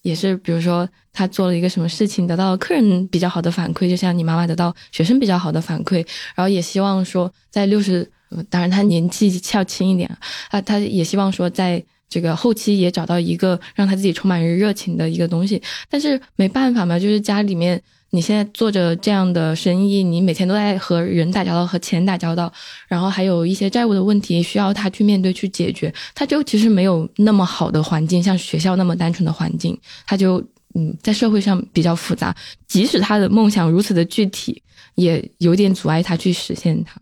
也是比如说她做了一个什么事情，得到客人比较好的反馈，就像你妈妈得到学生比较好的反馈，然后也希望说在六十，当然她年纪较轻一点啊，她也希望说在这个后期也找到一个让他自己充满热情的一个东西，但是没办法嘛，就是家里面。你现在做着这样的生意，你每天都在和人打交道，和钱打交道，然后还有一些债务的问题需要他去面对、去解决。他就其实没有那么好的环境，像学校那么单纯的环境，他就嗯，在社会上比较复杂。即使他的梦想如此的具体，也有点阻碍他去实现它。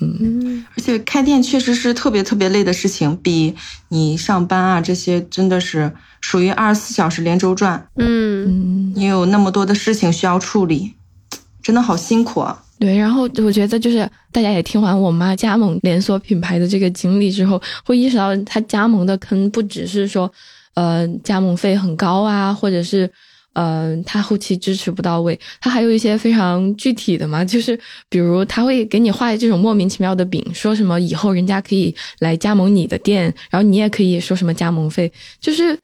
嗯，而且开店确实是特别特别累的事情，比你上班啊这些真的是属于二十四小时连轴转。嗯，你有那么多的事情需要处理，真的好辛苦啊。对，然后我觉得就是大家也听完我妈加盟连锁品牌的这个经历之后，会意识到她加盟的坑不只是说，呃，加盟费很高啊，或者是。嗯，他后期支持不到位，他还有一些非常具体的嘛，就是比如他会给你画这种莫名其妙的饼，说什么以后人家可以来加盟你的店，然后你也可以说什么加盟费，就是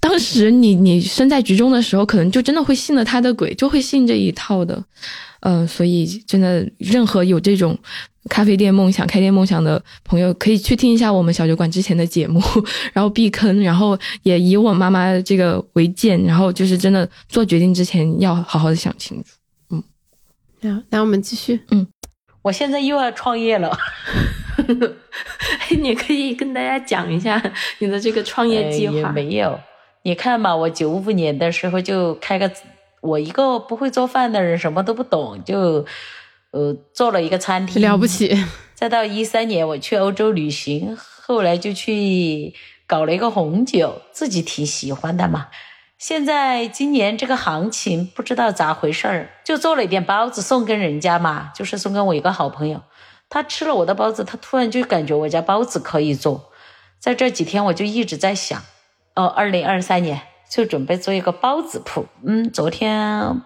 当时你你身在局中的时候，可能就真的会信了他的鬼，就会信这一套的。嗯，所以真的，任何有这种咖啡店梦想、开店梦想的朋友，可以去听一下我们小酒馆之前的节目，然后避坑，然后也以我妈妈这个为鉴，然后就是真的做决定之前要好好的想清楚。嗯，好，那我们继续。嗯，我现在又要创业了，你可以跟大家讲一下你的这个创业计划。也没有，你看嘛，我九五年的时候就开个。我一个不会做饭的人，什么都不懂，就呃做了一个餐厅，了不起。再到一三年，我去欧洲旅行，后来就去搞了一个红酒，自己挺喜欢的嘛。现在今年这个行情不知道咋回事儿，就做了一点包子送给人家嘛，就是送给我一个好朋友。他吃了我的包子，他突然就感觉我家包子可以做。在这几天，我就一直在想，哦，二零二三年。就准备做一个包子铺，嗯，昨天，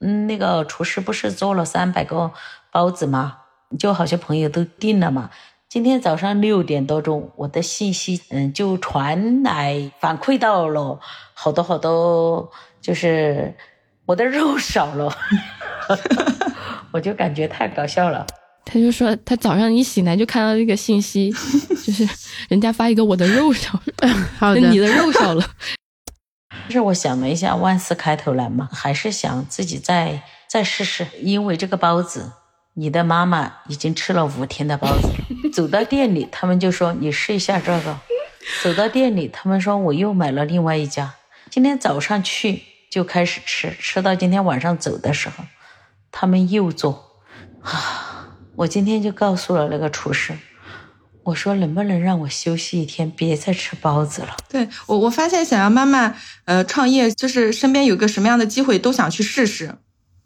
嗯，那个厨师不是做了三百个包子吗？就好些朋友都订了嘛。今天早上六点多钟，我的信息，嗯，就传来反馈到了好多好多，就是我的肉少了，我就感觉太搞笑了。他就说他早上一醒来就看到这个信息，就是人家发一个我的肉少了，好的，你的肉少了。是我想了一下，万事开头难嘛，还是想自己再再试试。因为这个包子，你的妈妈已经吃了五天的包子，走到店里，他们就说你试一下这个。走到店里，他们说我又买了另外一家。今天早上去就开始吃，吃到今天晚上走的时候，他们又做。啊，我今天就告诉了那个厨师。我说能不能让我休息一天，别再吃包子了？对我，我发现想要妈妈呃创业，就是身边有个什么样的机会都想去试试。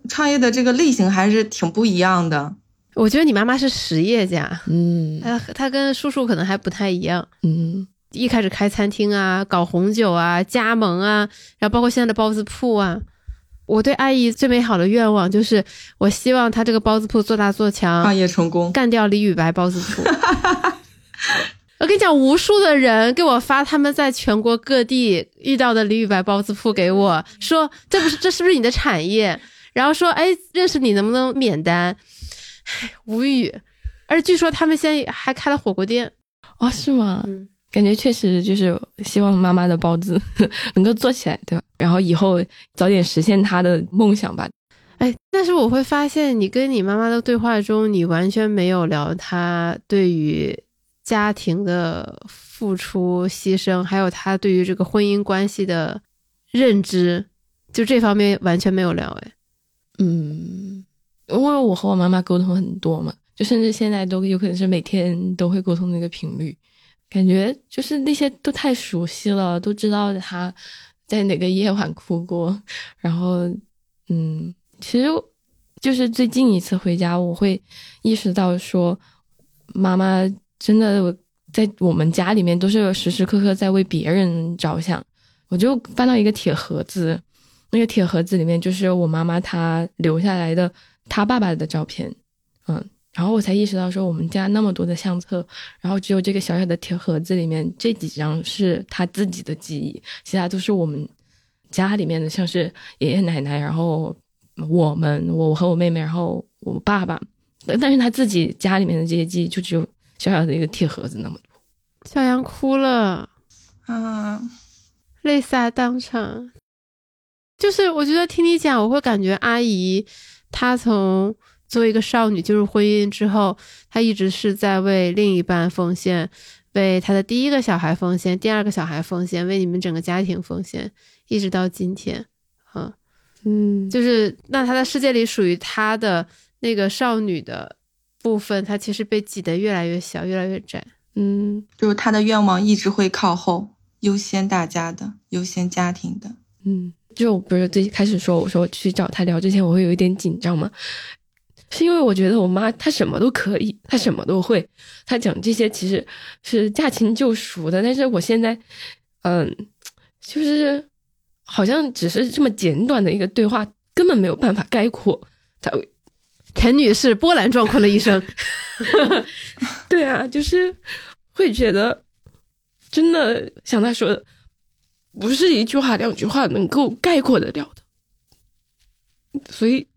创业的这个类型还是挺不一样的。我觉得你妈妈是实业家，嗯，她她跟叔叔可能还不太一样，嗯，一开始开餐厅啊，搞红酒啊，加盟啊，然后包括现在的包子铺啊。我对阿姨最美好的愿望就是，我希望她这个包子铺做大做强，创业成功，干掉李宇白包子铺。我跟你讲，无数的人给我发他们在全国各地遇到的李宇白包子铺，给我说这不是这是不是你的产业？然后说哎，认识你能不能免单？唉，无语。而据说他们现在还开了火锅店哦，是吗？感觉确实就是希望妈妈的包子 能够做起来，对吧？然后以后早点实现他的梦想吧。哎，但是我会发现你跟你妈妈的对话中，你完全没有聊她对于。家庭的付出、牺牲，还有他对于这个婚姻关系的认知，就这方面完全没有聊。哎，嗯，因为我和我妈妈沟通很多嘛，就甚至现在都有可能是每天都会沟通那个频率，感觉就是那些都太熟悉了，都知道他在哪个夜晚哭过。然后，嗯，其实就是最近一次回家，我会意识到说妈妈。真的，在我们家里面都是时时刻刻在为别人着想。我就翻到一个铁盒子，那个铁盒子里面就是我妈妈她留下来的她爸爸的照片，嗯，然后我才意识到说我们家那么多的相册，然后只有这个小小的铁盒子里面这几张是他自己的记忆，其他都是我们家里面的，像是爷爷奶奶，然后我们我和我妹妹，然后我爸爸，但是他自己家里面的这些记忆就只有。小小的一个铁盒子那么多，小杨哭了，啊，泪洒当场。就是我觉得听你讲，我会感觉阿姨她从作为一个少女进入婚姻之后，她一直是在为另一半奉献，为她的第一个小孩奉献，第二个小孩奉献，为你们整个家庭奉献，一直到今天。嗯，嗯，就是那她的世界里属于她的那个少女的。部分，她其实被挤得越来越小，越来越窄。嗯，就是她的愿望一直会靠后，优先大家的，优先家庭的。嗯，就不是最开始说我说去找他聊之前，我会有一点紧张嘛，是因为我觉得我妈她什么都可以，她什么都会，她讲这些其实是驾轻就熟的。但是我现在，嗯，就是好像只是这么简短的一个对话，根本没有办法概括她。陈女士波澜壮阔的一生，对啊，就是会觉得真的像他说的，不是一句话两句话能够概括得了的。所以，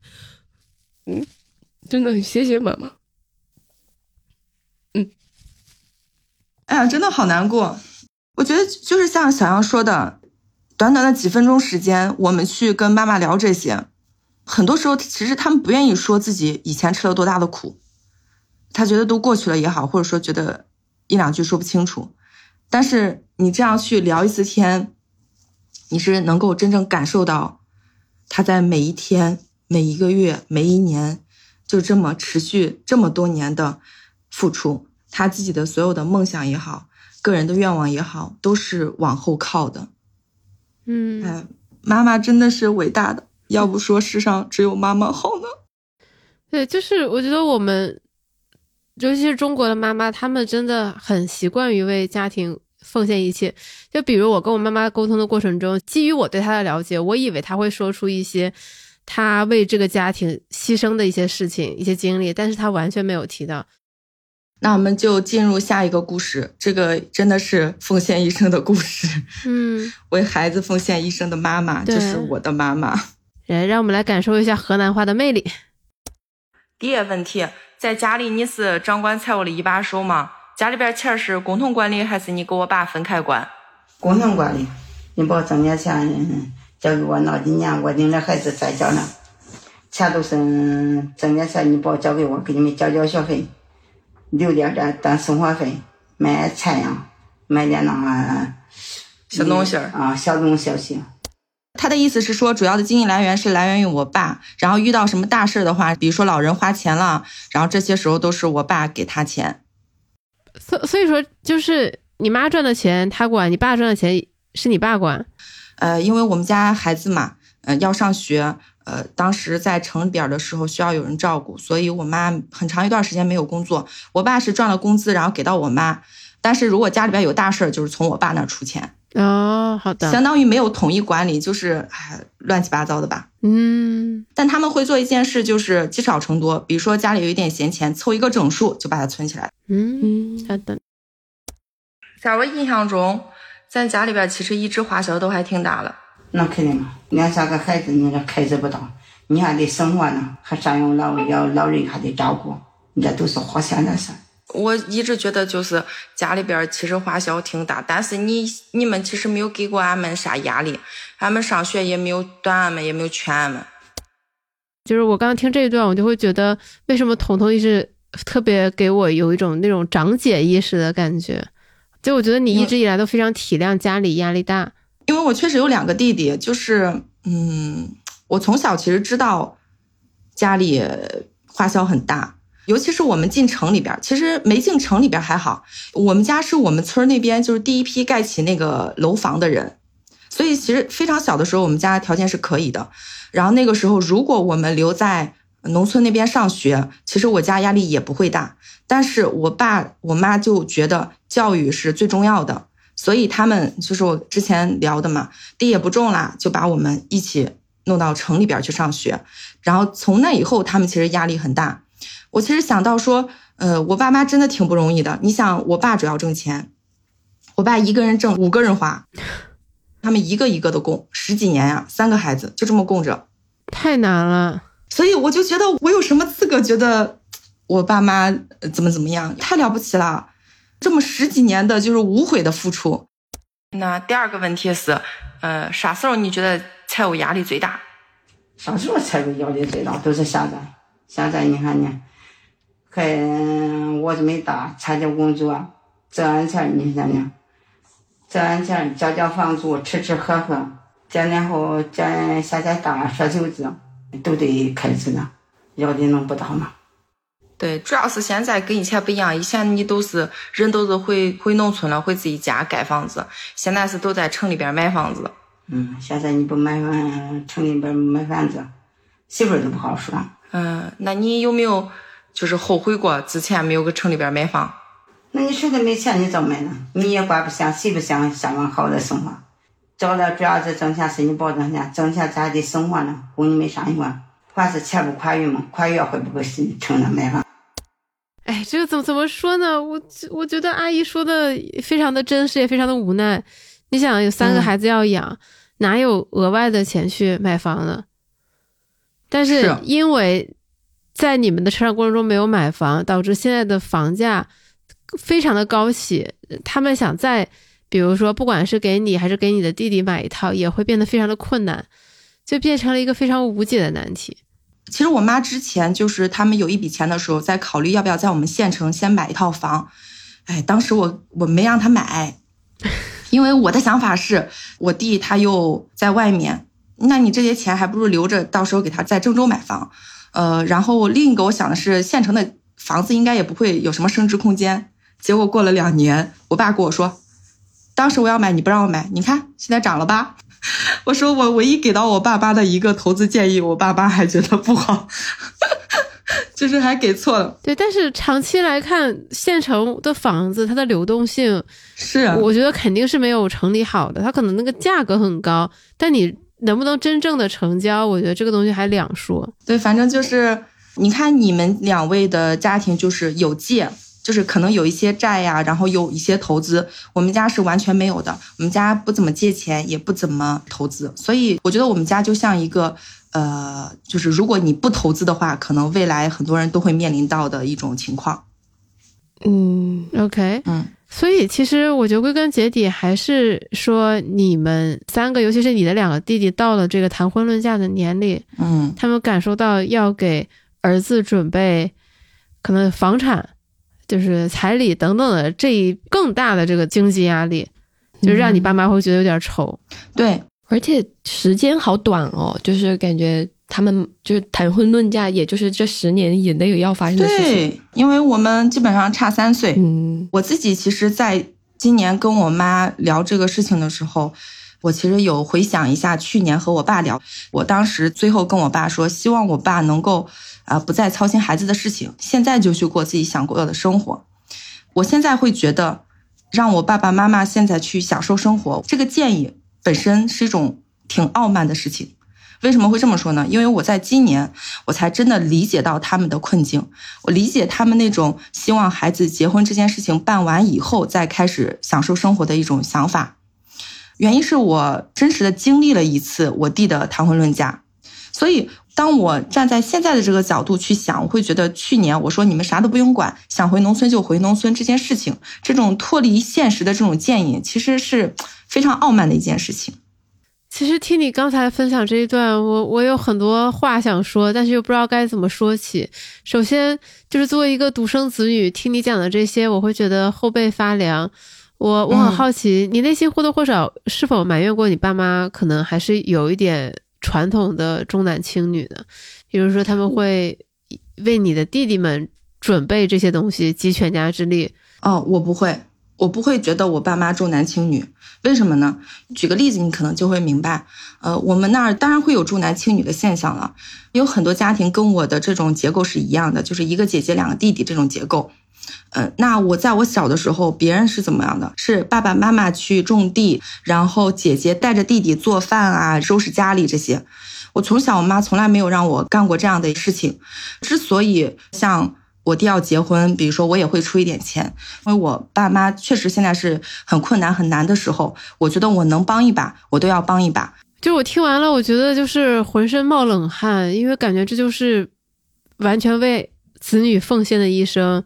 嗯，真的很谢谢妈妈。嗯，哎呀，真的好难过。我觉得就是像小杨说的，短短的几分钟时间，我们去跟妈妈聊这些，很多时候其实他们不愿意说自己以前吃了多大的苦，他觉得都过去了也好，或者说觉得一两句说不清楚。但是你这样去聊一次天，你是能够真正感受到他在每一天、每一个月、每一年，就这么持续这么多年的付出，他自己的所有的梦想也好。个人的愿望也好，都是往后靠的。嗯，哎，妈妈真的是伟大的，要不说世上只有妈妈好呢。对，就是我觉得我们，尤其是中国的妈妈，她们真的很习惯于为家庭奉献一切。就比如我跟我妈妈沟通的过程中，基于我对她的了解，我以为她会说出一些她为这个家庭牺牲的一些事情、一些经历，但是他完全没有提到。那我们就进入下一个故事，这个真的是奉献一生的故事。嗯，为孩子奉献一生的妈妈就是我的妈妈。来，让我们来感受一下河南话的魅力。第一个问题，在家里你是掌管财务的一把手吗？家里边钱是共同管理，还是你跟我爸分开管？共同管理。你把挣点钱交给我，那几年我领着孩子在家呢，钱都是挣点钱，你把交给我，给你们交交学费。留点点当生活费，买菜呀，买点那个小东西儿啊，小东小西。他的意思是说，主要的经济来源是来源于我爸，然后遇到什么大事的话，比如说老人花钱了，然后这些时候都是我爸给他钱。所所以说，就是你妈赚的钱他管，你爸赚的钱是你爸管。呃，因为我们家孩子嘛，呃，要上学。呃，当时在城里边的时候需要有人照顾，所以我妈很长一段时间没有工作。我爸是赚了工资，然后给到我妈。但是如果家里边有大事儿，就是从我爸那出钱。哦，好的，相当于没有统一管理，就是哎乱七八糟的吧。嗯，但他们会做一件事，就是积少成多。比如说家里有一点闲钱，凑一个整数就把它存起来。嗯，好的。在我印象中，咱家里边其实一直花销都还挺大了。那肯定嘛，两三个孩子，你这开支不大，你还得生活呢，还赡养老要老人还得照顾，你这都是花钱的事。我一直觉得就是家里边其实花销挺大，但是你你们其实没有给过俺们啥压力，俺们上学也没有断俺们，也没有劝俺们。就是我刚刚听这一段，我就会觉得为什么彤彤一直特别给我有一种那种长姐意识的感觉，就我觉得你一直以来都非常体谅家里压力大。因为我确实有两个弟弟，就是嗯，我从小其实知道家里花销很大，尤其是我们进城里边，其实没进城里边还好。我们家是我们村那边就是第一批盖起那个楼房的人，所以其实非常小的时候，我们家条件是可以的。然后那个时候，如果我们留在农村那边上学，其实我家压力也不会大。但是我爸我妈就觉得教育是最重要的。所以他们就是我之前聊的嘛，地也不种啦，就把我们一起弄到城里边去上学。然后从那以后，他们其实压力很大。我其实想到说，呃，我爸妈真的挺不容易的。你想，我爸主要挣钱，我爸一个人挣五个人花，他们一个一个的供，十几年呀，三个孩子就这么供着，太难了。所以我就觉得，我有什么资格觉得我爸妈怎么怎么样？太了不起了。这么十几年的就是无悔的付出。那第二个问题是，呃，啥时候你觉得财务压力最大？啥时候财务压力最大？都是现在。现在你看呢，还我这么大，参加工作，挣完钱你想想，挣完钱交交房租，吃吃喝喝，这年后这下下大说求子，都得开支呢，压力能不大吗？对，主要是现在跟以前不一样，以前你都是人都是回回农村了，回自己家盖房子，现在是都在城里边买房子。嗯，现在你不买房，城里边买房子，媳妇儿都不好说。嗯，那你有没有就是后悔过之前没有搁城里边买房？那你实在没钱，你咋买呢？你也管不想，谁不想向往好的生活？找了主要是挣钱是你保证钱，挣钱咱还得生活呢，供你们上学。还是钱不宽裕嘛，宽裕会不会是城里买房？哎，这个怎么怎么说呢？我我觉得阿姨说的非常的真实，也非常的无奈。你想有三个孩子要养，哪有额外的钱去买房呢？但是是因为在你们的成长过程中没有买房，导致现在的房价非常的高起。他们想再比如说，不管是给你还是给你的弟弟买一套，也会变得非常的困难，就变成了一个非常无解的难题。其实我妈之前就是他们有一笔钱的时候，在考虑要不要在我们县城先买一套房。哎，当时我我没让她买，因为我的想法是我弟他又在外面，那你这些钱还不如留着，到时候给他在郑州买房。呃，然后另一个我想的是，县城的房子应该也不会有什么升值空间。结果过了两年，我爸跟我说，当时我要买你不让我买，你看现在涨了吧？我说我唯一给到我爸爸的一个投资建议，我爸爸还觉得不好，就是还给错了。对，但是长期来看，县城的房子它的流动性是，啊我觉得肯定是没有城里好的。它可能那个价格很高，但你能不能真正的成交，我觉得这个东西还两说。对，反正就是你看你们两位的家庭就是有借，就是可能有一些债呀，然后有一些投资。我们家是完全没有的，我们家不怎么借钱，也不怎么投资，所以我觉得我们家就像一个。呃，就是如果你不投资的话，可能未来很多人都会面临到的一种情况。嗯，OK，嗯，所以其实我觉得归根结底还是说，你们三个，尤其是你的两个弟弟，到了这个谈婚论嫁的年龄，嗯，他们感受到要给儿子准备可能房产、就是彩礼等等的这一更大的这个经济压力，就让你爸妈会觉得有点愁。对，而且时间好短哦，就是感觉他们就是谈婚论嫁，也就是这十年以内要发生的事情。对，因为我们基本上差三岁。嗯，我自己其实在今年跟我妈聊这个事情的时候，我其实有回想一下去年和我爸聊，我当时最后跟我爸说，希望我爸能够啊、不再操心孩子的事情，现在就去过自己想过的生活。我现在会觉得，让我爸爸妈妈现在去享受生活，这个建议本身是一种挺傲慢的事情。为什么会这么说呢？因为我在今年，我才真的理解到他们的困境，我理解他们那种希望孩子结婚这件事情办完以后再开始享受生活的一种想法。原因是我真实的经历了一次我弟的谈婚论嫁，所以当我站在现在的这个角度去想，我会觉得去年我说你们啥都不用管，想回农村就回农村这件事情，这种脱离现实的这种建议，其实是非常傲慢的一件事情。其实听你刚才分享这一段，我我有很多话想说，但是又不知道该怎么说起。首先就是作为一个独生子女，听你讲的这些，我会觉得后背发凉。我我很好奇，你内心或多或少是否埋怨过你爸妈？可能还是有一点传统的重男轻女的，比如说他们会为你的弟弟们准备这些东西，集全家之力。哦，我不会，我不会觉得我爸妈重男轻女。为什么呢？举个例子，你可能就会明白。呃，我们那儿当然会有重男轻女的现象了，有很多家庭跟我的这种结构是一样的，就是一个姐姐两个弟弟这种结构。嗯，那我在我小的时候，别人是怎么样的？是爸爸妈妈去种地，然后姐姐带着弟弟做饭啊，收拾家里这些。我从小，我妈从来没有让我干过这样的事情。之所以像我弟要结婚，比如说我也会出一点钱，因为我爸妈确实现在是很困难很难的时候，我觉得我能帮一把，我都要帮一把。就我听完了，我觉得就是浑身冒冷汗，因为感觉这就是完全为子女奉献的一生。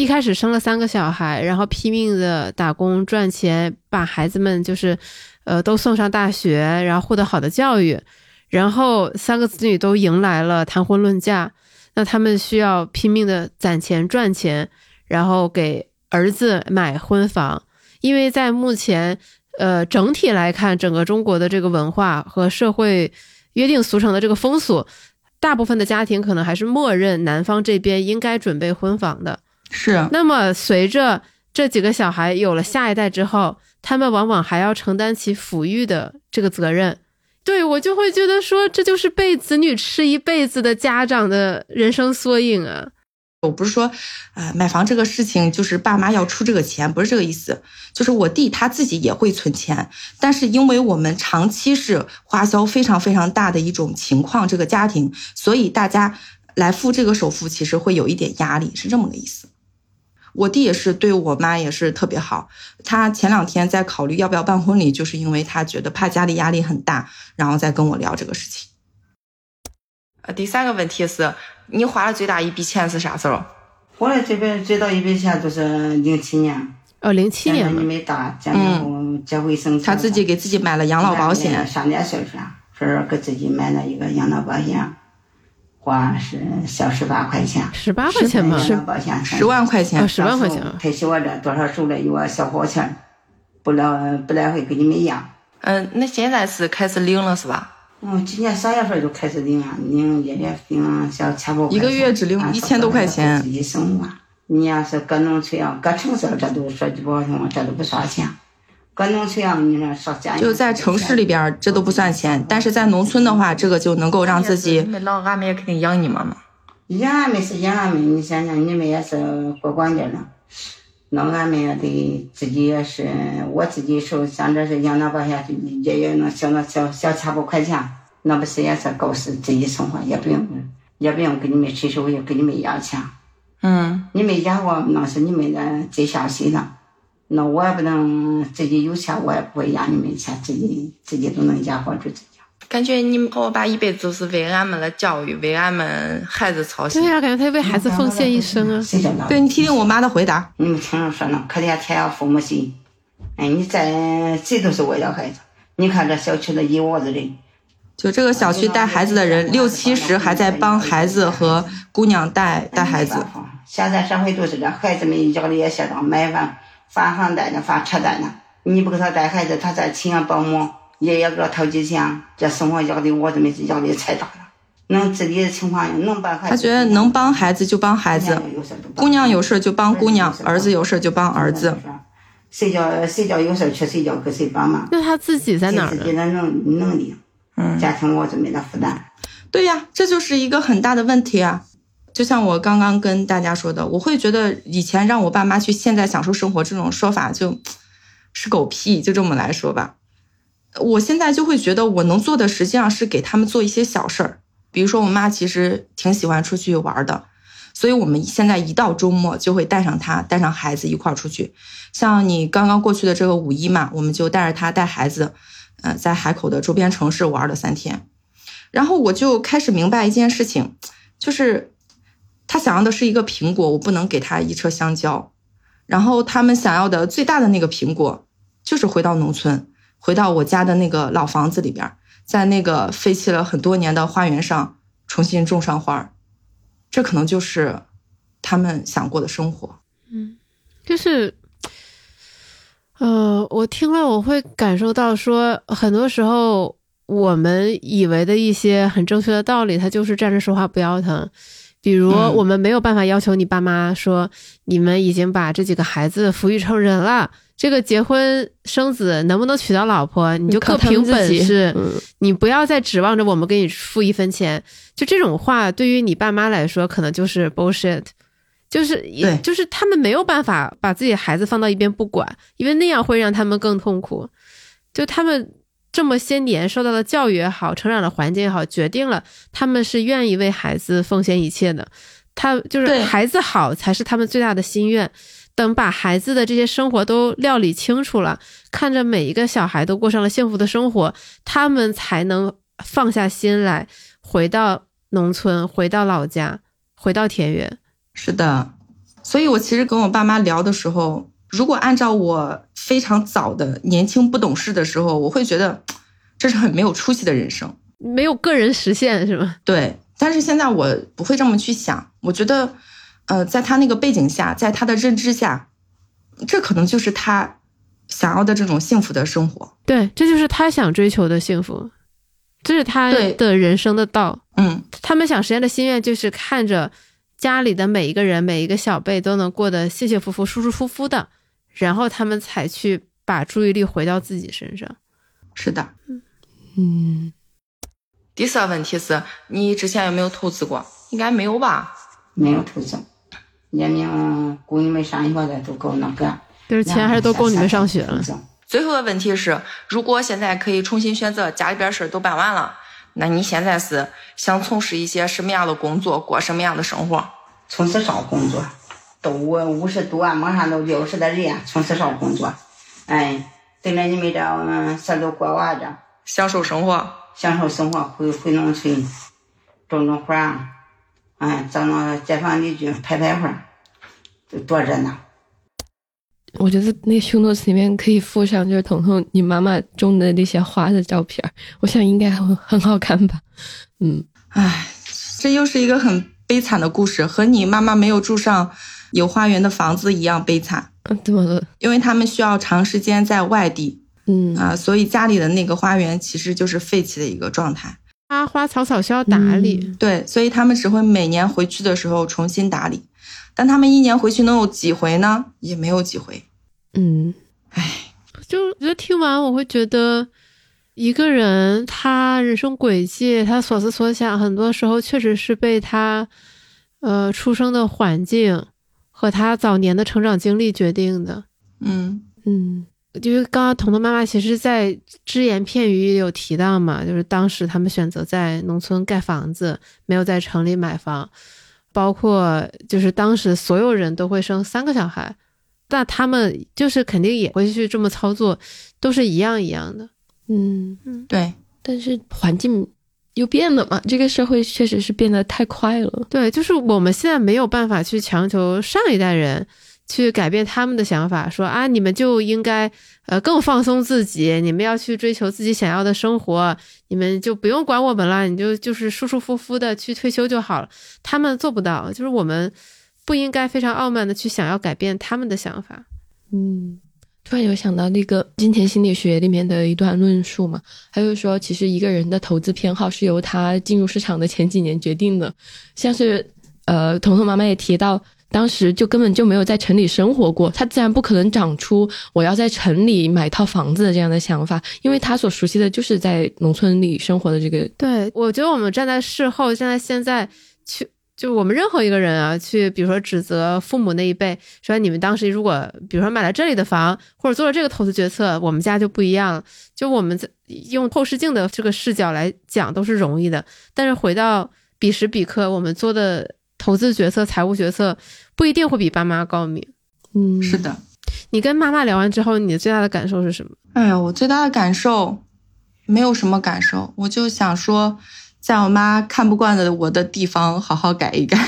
一开始生了三个小孩，然后拼命的打工赚钱，把孩子们就是，呃，都送上大学，然后获得好的教育，然后三个子女都迎来了谈婚论嫁，那他们需要拼命的攒钱赚钱，然后给儿子买婚房，因为在目前，呃，整体来看，整个中国的这个文化和社会约定俗成的这个风俗，大部分的家庭可能还是默认男方这边应该准备婚房的。是，那么随着这几个小孩有了下一代之后，他们往往还要承担起抚育的这个责任。对我就会觉得说，这就是被子女吃一辈子的家长的人生缩影啊。我不是说，呃，买房这个事情就是爸妈要出这个钱，不是这个意思。就是我弟他自己也会存钱，但是因为我们长期是花销非常非常大的一种情况，这个家庭，所以大家来付这个首付其实会有一点压力，是这么个意思。我弟也是对我妈也是特别好。他前两天在考虑要不要办婚礼，就是因为他觉得怕家里压力很大，然后再跟我聊这个事情。呃，第三个问题是你花了最大一笔钱是啥时候？我来这边最大一笔钱就是零七年，哦，零七年嘛你，没大，结后结回省，他自己给自己买了养老保险，上点岁数了，是给自己买了一个养老保险，花是小十八块钱。十八块钱嘛，养老保险十万块钱啊，。十万块钱啊，退休我这多少收了有个小活钱，不来不来回给你们养。嗯，那现在是开始领了是吧？嗯，今年三月份就开始领啊，领月月领小千把块，一个月只领啊1000多块钱自己生活。你要是搁农村啊，搁城市这都说句不好听话，这都不算钱。搁农村啊，你说少家就在城市里边儿，这都不算钱，但是在农村的话，这个就能够让自你己们老俺们也肯定养你们嘛。养俺们是养俺们，你想想，你们也是过关键的，那俺们也得自己也是，我自己手像这是养老保险，也也那小那小小千把块钱，那不是也是够是自己生活，也不用也不用给你们伸手，也给你们要钱，嗯，你们养我那是你们的最下心了。那我也不能自己有钱，我也不会压你们钱，自己自己都能养活住自己。感觉你们和我爸一辈子都是为俺们的教育、为俺们孩子操心对。呀，感觉他为孩子奉献一生啊。对你听听我妈的回答，你们听人说呢，可怜天下父母心。哎，你在谁都是为了孩子。你看这小区的一窝子人，就这个小区带孩子的人六七十，还在帮孩子和姑娘带带孩子没。办法。现在社会都是这，孩子们压力也相当，买房、发房贷呢、发车贷呢，你不给他带孩子，他再请个保姆，爷爷给他掏几千，这生活压力我这么压力太大了？能自己的情况能帮孩子，他觉得能帮孩子就帮孩子，姑娘有事就帮姑娘，儿子有事就帮儿子。。谁叫谁叫有事去，谁叫给谁帮忙。那他自己在哪儿呢？自己的能能力，嗯，家庭我准备的负担。对呀，这就是一个很大的问题啊。就像我刚刚跟大家说的，我会觉得以前让我爸妈去现在享受生活这种说法就是狗屁，就这么来说吧。我现在就会觉得我能做的实际上是给他们做一些小事儿，比如说我妈其实挺喜欢出去玩的，所以我们现在一到周末就会带上她，带上孩子一块儿出去。像你刚刚过去的这个五一嘛，我们就带着她带孩子，呃，在海口的周边城市玩了三天。然后我就开始明白一件事情，就是他想要的是一个苹果，我不能给他一车香蕉。然后他们想要的最大的那个苹果，就是回到农村，回到我家的那个老房子里边，在那个废弃了很多年的花园上重新种上花儿。这可能就是他们想过的生活。嗯就是，呃，我听了我会感受到说，很多时候我们以为的一些很正确的道理，它就是站着说话不腰疼。比如，嗯我们没有办法要求你爸妈说，你们已经把这几个孩子抚育成人了，这个结婚生子能不能娶到老婆，你就靠各凭本事。嗯你不要再指望着我们给你付一分钱，就这种话，对于你爸妈来说，可能就是 bullshit，就是也就是他们没有办法把自己孩子放到一边不管，因为那样会让他们更痛苦。就他们这么些年受到的教育也好，成长的环境也好，决定了他们是愿意为孩子奉献一切的。他就是孩子好才是他们最大的心愿。等把孩子的这些生活都料理清楚了，看着每一个小孩都过上了幸福的生活，他们才能放下心来，回到农村，回到老家，回到田园。是的，所以我其实跟我爸妈聊的时候，如果按照我非常早的年轻不懂事的时候，我会觉得 这是很没有出息的人生。没有个人实现是吗？对，但是现在我不会这么去想，我觉得，呃，在他那个背景下，在他的认知下，这可能就是他想要的这种幸福的生活。对，这就是他想追求的幸福，这是他的人生的道。嗯，他们想实现的心愿就是看着家里的每一个人、每一个小辈都能过得幸幸福福、舒舒服服的，然后他们才去把注意力回到自己身上。是的。嗯，第四个问题是你之前有没有投资过？应该没有吧？没有投资，也没有供你们上学的都够那个。就是钱还是都够你们上学了。最后的问题是，如果现在可以重新选择，家里边事儿都办完了，那你现在是想从事一些什么样的工作，过什么样的生活？从事啥工作？都五五十多，马上都六十的人，从事啥工作？哎，等着你们这嗯，啥都过完着，享受生活，享受生活，回回农村种种花，哎，找那街坊邻居拍拍花，多热闹。我觉得那 show notes 里面可以附上就是彤彤你妈妈种的那些花的照片，我想应该很很好看吧。嗯，唉，这又是一个很悲惨的故事，和你妈妈没有住上有花园的房子一样悲惨。嗯，怎么了？因为他们需要长时间在外地，嗯啊，所以家里的那个花园其实就是废弃的一个状态。花花草草需要打理，对，所以他们只会每年回去的时候重新打理。但他们一年回去能有几回呢？也没有几回。嗯，唉，就我觉得听完我会觉得，一个人他人生轨迹，他所思所想，很多时候确实是被他，呃，出生的环境和他早年的成长经历决定的。嗯嗯，因为刚刚彤彤妈妈其实，在只言片语有提到嘛，就是当时他们选择在农村盖房子，没有在城里买房，包括就是当时所有人都会生三个小孩。那他们就是肯定也会去这么操作，都是一样一样的。嗯嗯，对。但是环境又变了嘛，这个社会确实是变得太快了。对，就是我们现在没有办法去强求上一代人去改变他们的想法，说啊，你们就应该呃更放松自己，你们要去追求自己想要的生活，你们就不用管我们了，你就就是舒舒服服的去退休就好了。他们做不到，就是我们。不应该非常傲慢的去想要改变他们的想法。嗯，突然有想到那个金钱心理学里面的一段论述嘛，还有说，其实一个人的投资偏好是由他进入市场的前几年决定的。像是呃，彤彤妈妈也提到，当时就根本就没有在城里生活过，他自然不可能长出我要在城里买套房子的这样的想法，因为他所熟悉的就是在农村里生活的这个。对，我觉得我们站在事后，站在现在去。就我们任何一个人啊，去比如说指责父母那一辈，说你们当时如果比如说买了这里的房，或者做了这个投资决策，我们家就不一样。就我们在用后视镜的这个视角来讲都是容易的，但是回到彼时彼刻，我们做的投资决策、财务决策不一定会比爸妈高明。嗯，是的。你跟妈妈聊完之后，你最大的感受是什么？哎呀，我最大的感受没有什么感受，我就想说。在我妈看不惯的我的地方，好好改一改，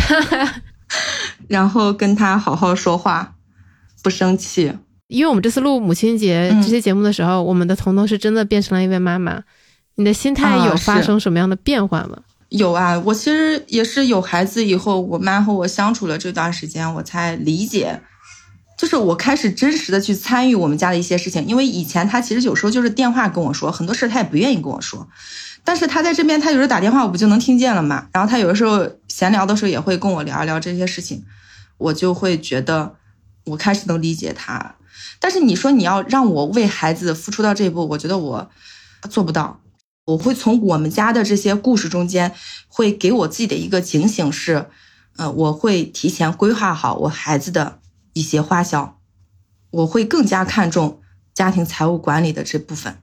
然后跟她好好说话，不生气。因为我们这次录母亲节这些节目的时候，我们的彤彤是真的变成了一位妈妈。你的心态有发生什么样的变化吗？有啊，我其实也是有孩子以后，我妈和我相处了这段时间，我才理解，就是我开始真实的去参与我们家的一些事情。因为以前她其实有时候就是电话跟我说很多事，她也不愿意跟我说。但是他在这边，他有时候打电话，我不就能听见了嘛？然后他有的时候闲聊的时候也会跟我聊一聊这些事情，我就会觉得我开始能理解他。但是你说你要让我为孩子付出到这一步，我觉得我做不到。我会从我们家的这些故事中间，会给我自己的一个警醒是，呃，我会提前规划好我孩子的一些花销，我会更加看重家庭财务管理的这部分，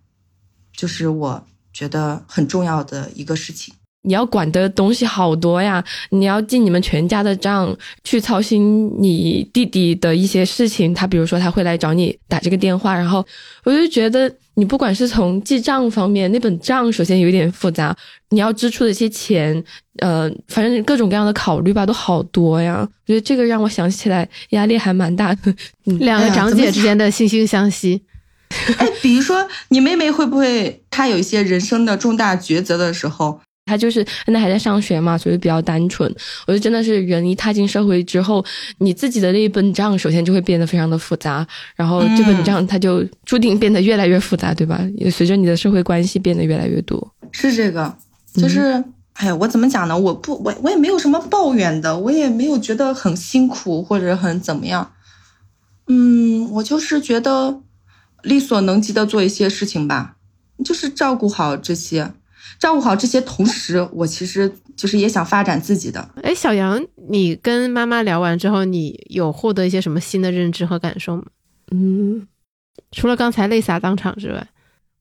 就是我。觉得很重要的一个事情，你要管的东西好多呀！你要记你们全家的账，去操心你弟弟的一些事情。他比如说他会来找你打这个电话，然后我就觉得你不管是从记账方面，那本账首先有点复杂，你要支出的一些钱，呃，反正各种各样的考虑吧，都好多呀。我觉得这个让我想起来压力还蛮大的。两个长姐之间的惺惺相惜。哎，比如说你妹妹会不会她有一些人生的重大抉择的时候，她就是现在还在上学嘛，所以比较单纯。我觉得真的是人一踏进社会之后，你自己的那一本账首先就会变得非常的复杂，然后这本账它就注定变得越来越复杂，对吧？也随着你的社会关系变得越来越多。是这个，就是哎呀，我怎么讲呢？我不，我我也没有什么抱怨的，我也没有觉得很辛苦或者很怎么样。嗯，我就是觉得。力所能及的做一些事情吧，就是照顾好这些，照顾好这些。同时，我其实就是也想发展自己的。哎，小杨，你跟妈妈聊完之后，你有获得一些什么新的认知和感受吗？嗯，除了刚才泪洒当场之外，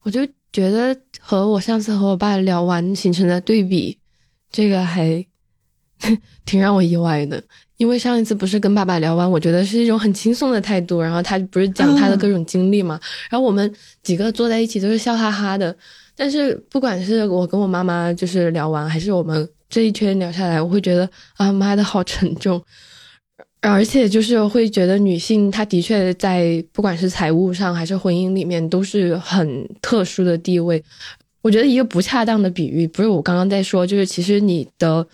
我就觉得和我上次和我爸聊完形成的对比，这个还 挺让我意外的。因为上一次不是跟爸爸聊完，我觉得是一种很轻松的态度，然后他不是讲他的各种经历嘛，然后我们几个坐在一起都是笑哈哈的。但是不管是我跟我妈妈就是聊完，还是我们这一圈聊下来，我会觉得啊妈的好沉重，而且就是会觉得女性她的确在不管是财务上还是婚姻里面都是很特殊的地位。我觉得一个不恰当的比喻，不是我刚刚在说，就是其实你的。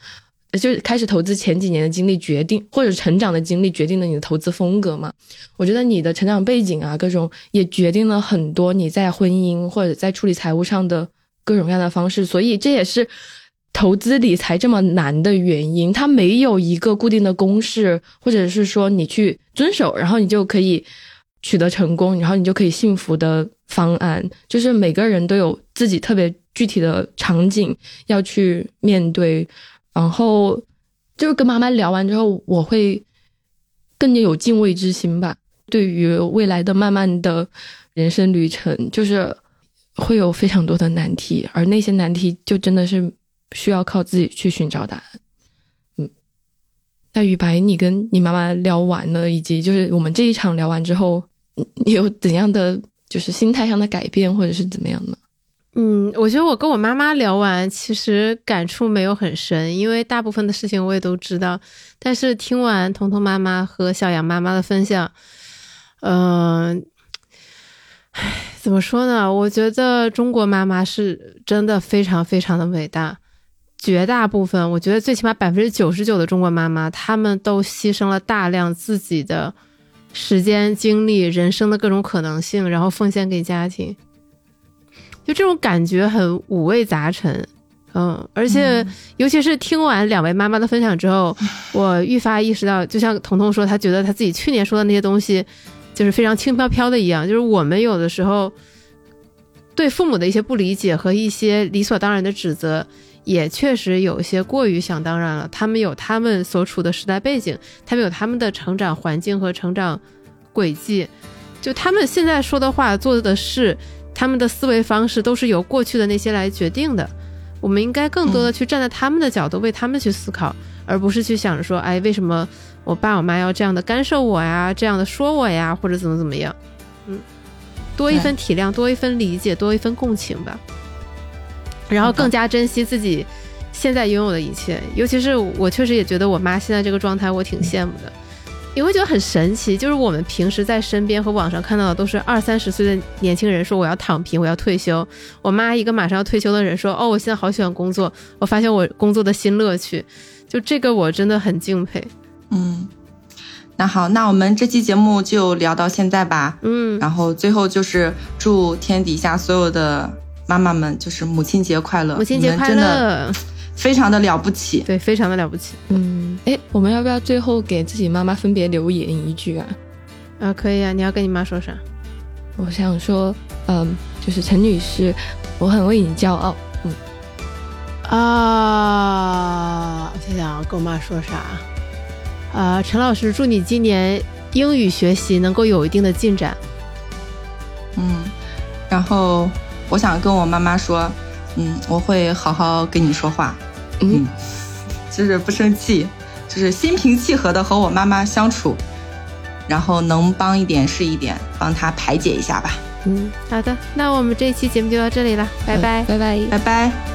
就是开始投资前几年的经历决定，或者成长的经历决定了你的投资风格嘛？我觉得你的成长背景啊，各种也决定了很多你在婚姻或者在处理财务上的各种各样的方式。所以这也是投资理财这么难的原因。它没有一个固定的公式，或者是说你去遵守，然后你就可以取得成功，然后你就可以幸福的方案。就是每个人都有自己特别具体的场景要去面对。然后就是跟妈妈聊完之后，我会更加有敬畏之心吧。对于未来的慢慢的人生旅程，就是会有非常多的难题，而那些难题就真的是需要靠自己去寻找答案。嗯，那雨白，你跟你妈妈聊完了，以及就是我们这一场聊完之后，你有怎样的就是心态上的改变，或者是怎么样呢？嗯，我觉得我跟我妈妈聊完，其实感触没有很深，因为大部分的事情我也都知道。但是听完彤彤妈妈和小杨妈妈的分享，嗯，唉，怎么说呢？我觉得中国妈妈是真的非常非常的伟大。绝大部分，我觉得最起码百分之九十九的中国妈妈，她们都牺牲了大量自己的时间、精力、人生的各种可能性，然后奉献给家庭。就这种感觉很五味杂陈，嗯，而且尤其是听完两位妈妈的分享之后，我愈发意识到，就像彤彤说，她觉得她自己去年说的那些东西，就是非常轻飘飘的一样。就是我们有的时候对父母的一些不理解和一些理所当然的指责，也确实有一些过于想当然了。他们有他们所处的时代背景，他们有他们的成长环境和成长轨迹，就他们现在说的话、做的事。他们的思维方式都是由过去的那些来决定的，我们应该更多的去站在他们的角度为他们去思考，而不是去想着说，哎，为什么我爸我妈要这样的干涉我呀，这样的说我呀，或者怎么怎么样？嗯，多一份体谅，多一份理解，多一份共情吧。然后更加珍惜自己现在拥有的一切，尤其是我确实也觉得我妈现在这个状态，我挺羡慕的。你会觉得很神奇，就是我们平时在身边和网上看到的都是二三十岁的年轻人说我要躺平，我要退休。我妈一个马上要退休的人说，哦，我现在好喜欢工作，我发现我工作的新乐趣，就这个我真的很敬佩。嗯，那好，那我们这期节目就聊到现在吧。嗯，然后最后就是祝天底下所有的妈妈们就是母亲节快乐，母亲节快乐。非常的了不起，对，非常的了不起。嗯，哎，我们要不要最后给自己妈妈分别留言一句啊？啊，可以啊。你要跟你妈说啥？我想说，嗯，就是陈女士，我很为你骄傲。嗯。啊，我想想，跟我妈说啥？啊，陈老师，祝你今年英语学习能够有一定的进展。嗯，然后我想跟我妈妈说。嗯，我会好好跟你说话，嗯，就是不生气，就是心平气和的和我妈妈相处，然后能帮一点是一点，帮她排解一下吧。嗯，好的，那我们这一期节目就到这里了，拜拜，拜拜，拜拜。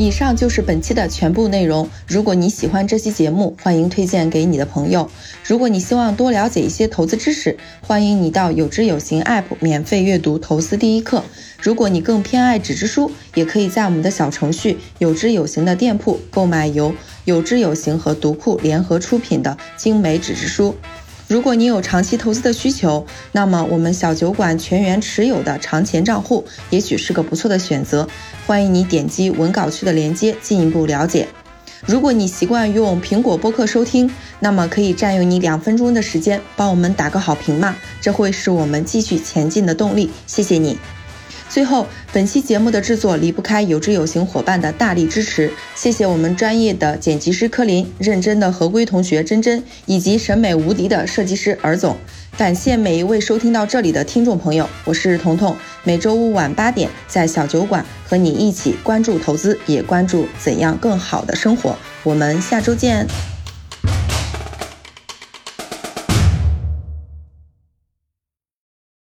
以上就是本期的全部内容。如果你喜欢这期节目，欢迎推荐给你的朋友。如果你希望多了解一些投资知识，欢迎你到有知有行 App 免费阅读《投资第一课》。如果你更偏爱纸质书，也可以在我们的小程序“有知有行”的店铺购买由有知有行和读库联合出品的精美纸质书。如果你有长期投资的需求，那么我们小酒馆全员持有的长钱账户也许是个不错的选择。欢迎你点击文稿区的链接进一步了解。如果你习惯用苹果播客收听，那么可以占用你两分钟的时间帮我们打个好评嘛，这会是我们继续前进的动力。谢谢你。最后，本期节目的制作离不开有知有行伙伴的大力支持，谢谢我们专业的剪辑师柯林、认真的合规同学珍珍，以及审美无敌的设计师尔总。感谢每一位收听到这里的听众朋友，我是彤彤，每周五晚八点在小酒馆和你一起关注投资，也关注怎样更好的生活。我们下周见。